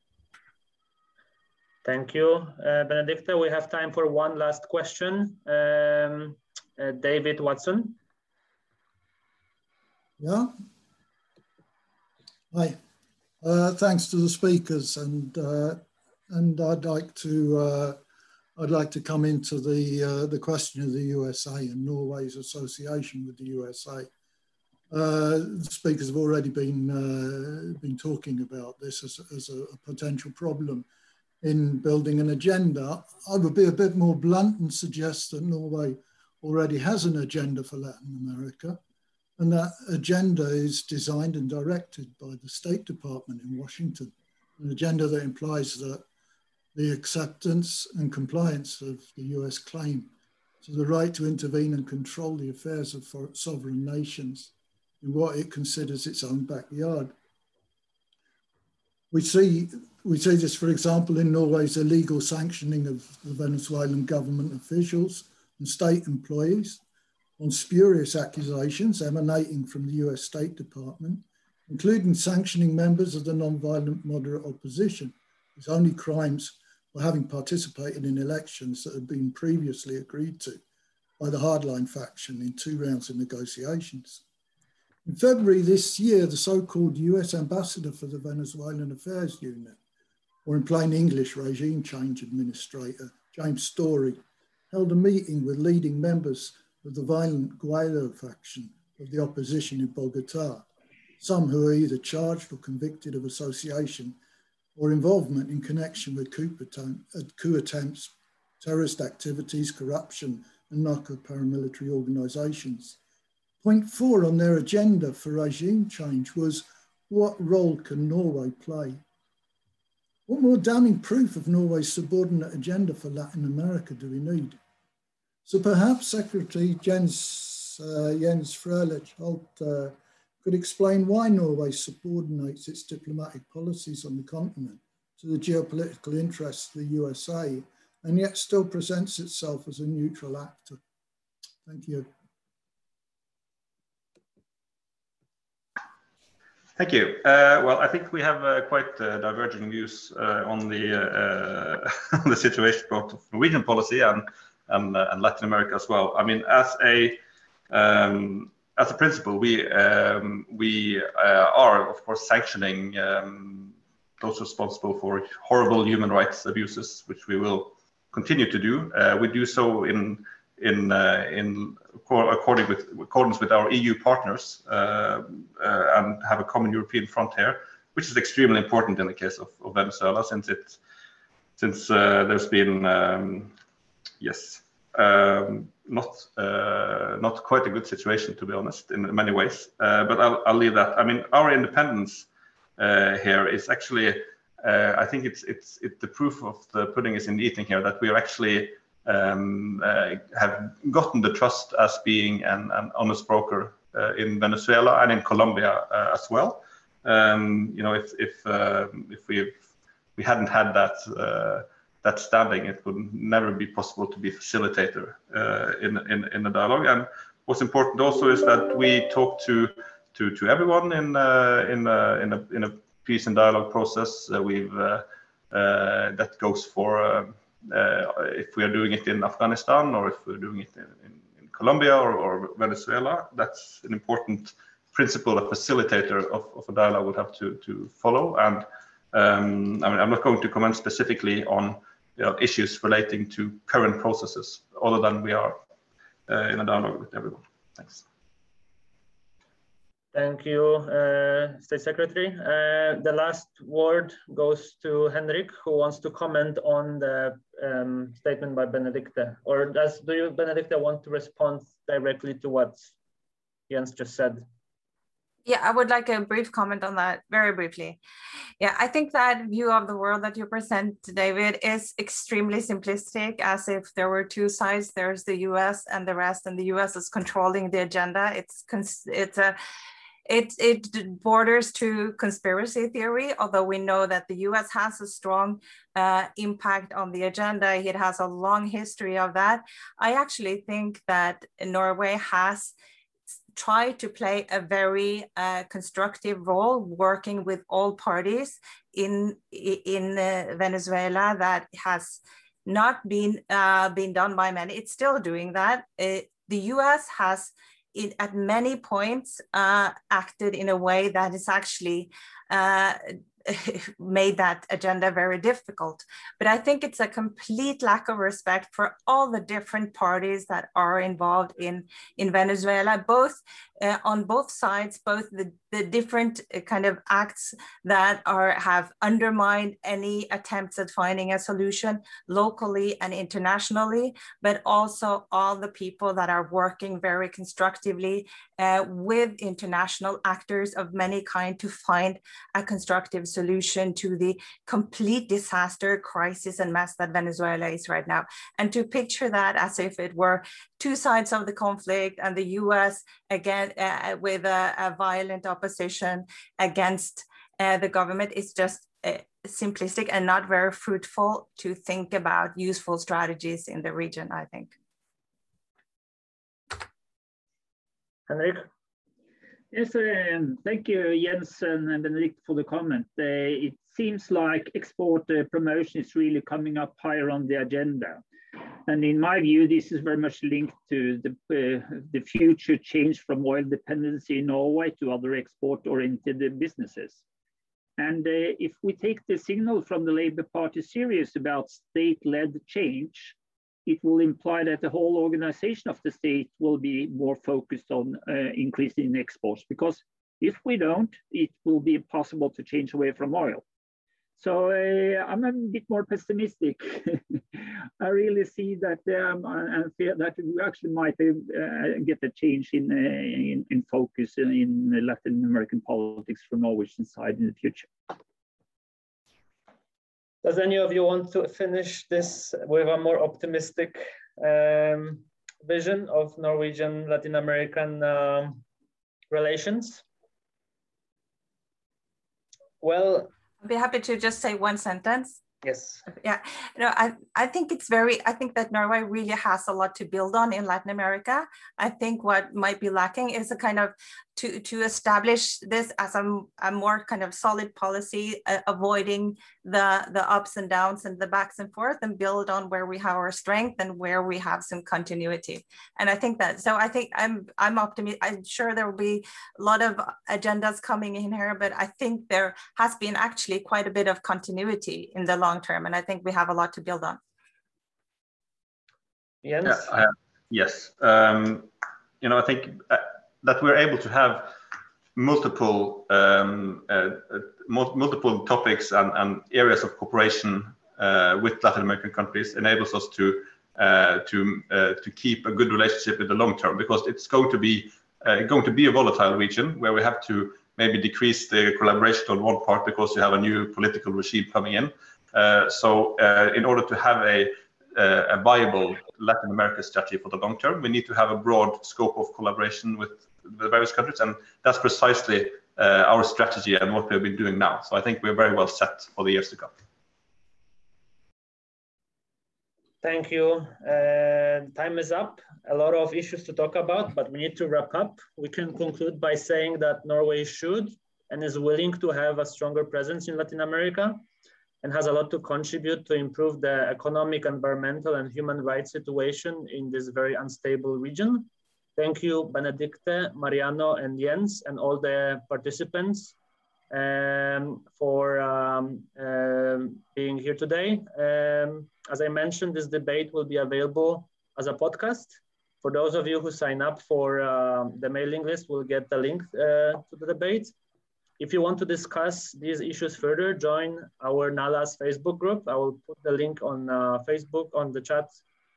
Thank you, uh, Benedicta. We have time for one last question. Um, uh, David Watson. Yeah. Hi. Uh, thanks to the speakers and uh, and I'd like to I'd like to come into the uh, the question of the USA and Norway's association with the USA. Uh, speakers have already been uh, been talking about this as, as a, a, potential problem in building an agenda. I would be a bit more blunt and suggest that Norway already has an agenda for Latin America, and that agenda is designed and directed by the State Department in Washington. An agenda that implies that the acceptance and compliance of the US claim to the right to intervene and control the affairs of sovereign nations in what it considers its own backyard. We see, we see this, for example, in Norway's illegal sanctioning of the Venezuelan government officials and state employees on spurious accusations emanating from the US State Department, including sanctioning members of the non-violent moderate opposition, whose only crimes were having participated in elections that had been previously agreed to by the hardline faction in two rounds of negotiations. In February this year, the so-called US ambassador for the Venezuelan Affairs Unit, or in plain English, regime change administrator, James Story, held a meeting with leading members of the violent Guaido faction of the opposition in Bogota, some who are either charged or convicted of association or involvement in connection with coup, attempt, uh, coup attempts, terrorist activities, corruption, and narco paramilitary organizations. Point four on their agenda for regime change was what role can Norway play? What more damning proof of Norway's subordinate agenda for Latin America do we need? So perhaps Secretary Jens, uh, Jens Frølich Holte uh, could explain why Norway subordinates its diplomatic policies on the continent to the geopolitical interests of the USA and yet still presents itself as a neutral actor. Thank you. Thank you. Uh, well, I think we have uh, quite uh, diverging views uh, on the uh, the situation both of Norwegian policy and and, uh, and, Latin America as well. I mean, as a um, as a principle, we um, we uh, are of course sanctioning um, those responsible for horrible human rights abuses, which we will continue to do. Uh, we do so in in uh, in according with accordance with our EU partners uh, uh, and have a common European front here, which is extremely important in the case of, of Venezuela, since it since uh, there's been um, yes um, not uh, not quite a good situation to be honest in many ways. Uh, but I'll, I'll leave that. I mean, our independence uh, here is actually, uh, I think it's it's it, the proof of the pudding is in the eating here that we are actually um, uh, have gotten the trust as being an, an honest broker uh, in Venezuela and in Colombia as well. Um, you know, if if um, if we we hadn't had that that standing, it would never be possible to be facilitator uh, in, in, in a dialogue. And what's important also is that we talk to to, to everyone in uh, in uh, in a in a peace and dialogue process. Uh, we've uh, uh, that goes for if we are doing it in Afghanistan or if we're doing it in, in, in Colombia or, or, Venezuela. That's an important principle a facilitator of, of a dialogue would have to to follow. And um, I mean, I'm not going to comment specifically on you know, issues relating to current processes, other than we are uh, in a dialogue with everyone. Thanks. Thank you, uh, State Secretary. Uh, the last word goes to Henrik, who wants to comment on the um, statement by Benedicte. Or does do you, Benedicte, want to respond directly to what Jens just said? Yeah, I would like a brief comment on that, very briefly. Yeah, I think that view of the world that you present, David, is extremely simplistic, as if there were two sides. There's the U.S. and the rest, and the U.S. is controlling the agenda. It's it's a it, it borders to conspiracy theory, although we know that the US has a strong uh, impact on the agenda. It has a long history of that. I actually think that Norway has try to play a very uh, constructive role working with all parties in, in uh, Venezuela that has not been, uh, been done by many. It's still doing that. It, the US has it, at many points uh, acted in a way that is actually uh, made that agenda very difficult. But I think it's a complete lack of respect for all the different parties that are involved in, in Venezuela, both uh, on both sides, both the, the different uh, kind of acts that are have undermined any attempts at finding a solution locally and internationally, but also all the people that are working very constructively uh, with international actors of many kind to find a constructive solution to the complete disaster, crisis, and mess that Venezuela is right now. And to picture that as if it were two sides of the conflict and the US again uh, with a, a, violent opposition against uh, the government is just uh, simplistic and not very fruitful to think about useful strategies in the region, I think. Henrik? Yes, um, thank you, Jens and Benedicte, for the comment. Uh, it seems like export uh, promotion is really coming up higher on the agenda. And in my view, this is very much linked to the, uh, the future change from oil dependency in Norway to other export-oriented businesses. And uh, if we take the signal from the Labour Party serious about state-led change, it will imply that the whole organization of the state will be more focused on uh, increasing exports. Because if we don't, it will be impossible to change away from oil. So uh, I'm a bit more pessimistic. I really see that um, and feel that we actually might uh, get a change in, uh, in, in focus in Latin American politics from Norwegian side in the future. Does any of you want to finish this with a more optimistic um, vision of Norwegian Latin American um, relations? Well, I'd be happy to just say one sentence. Yes. Yeah. No, I, I think it's very, I think that Norway really has a lot to build on in Latin America. I think what might be lacking is a kind of to, to establish this as a, a more kind of solid policy, uh, avoiding the, the ups and downs and the backs and forth and build on where we have our strength and where we have some continuity. And I think that, so I think I'm, I'm optimistic. I'm sure there will be a lot of agendas coming in here, but I think there has been actually quite a bit of continuity in the long term. And I think we have a lot to build on. Jens? Yeah, yes. Um, you know, I think uh, that we're able to have multiple um, uh, uh multiple topics and, and, areas of cooperation uh, with Latin American countries enables us to uh, to uh, to keep a good relationship in the long term because it's going to be going to be a volatile region where we have to maybe decrease the collaboration on one part because you have a new political regime coming in. so in order to have a a viable Latin America strategy for the long term. We need to have a broad scope of collaboration with the various countries, and that's precisely uh, our strategy and what we've been doing now. So I think we're very well set for the years to come. Thank you. Uh, time is up. A lot of issues to talk about, but we need to wrap up. We can conclude by saying that Norway should and is willing to have a stronger presence in Latin America and has a lot to contribute to improve the economic, environmental, and human rights situation in this very unstable region. Thank you, Benedicte, Mariano, and Jens, and all the participants um, for um, um, being here today. Um, as I mentioned, this debate will be available as a podcast. For those of you who sign up for uh, the mailing list, we'll get the link uh, to the debate. If you want to discuss these issues further, join our NALAS Facebook group. I will put the link on uh, Facebook on the chat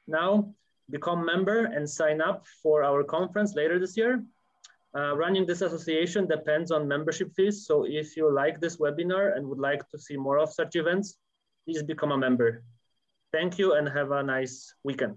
now. Become member and sign up for our conference later this year. Uh, running this association depends on membership fees. So if you like this webinar and would like to see more of such events, please become a member. Thank you and have a nice weekend.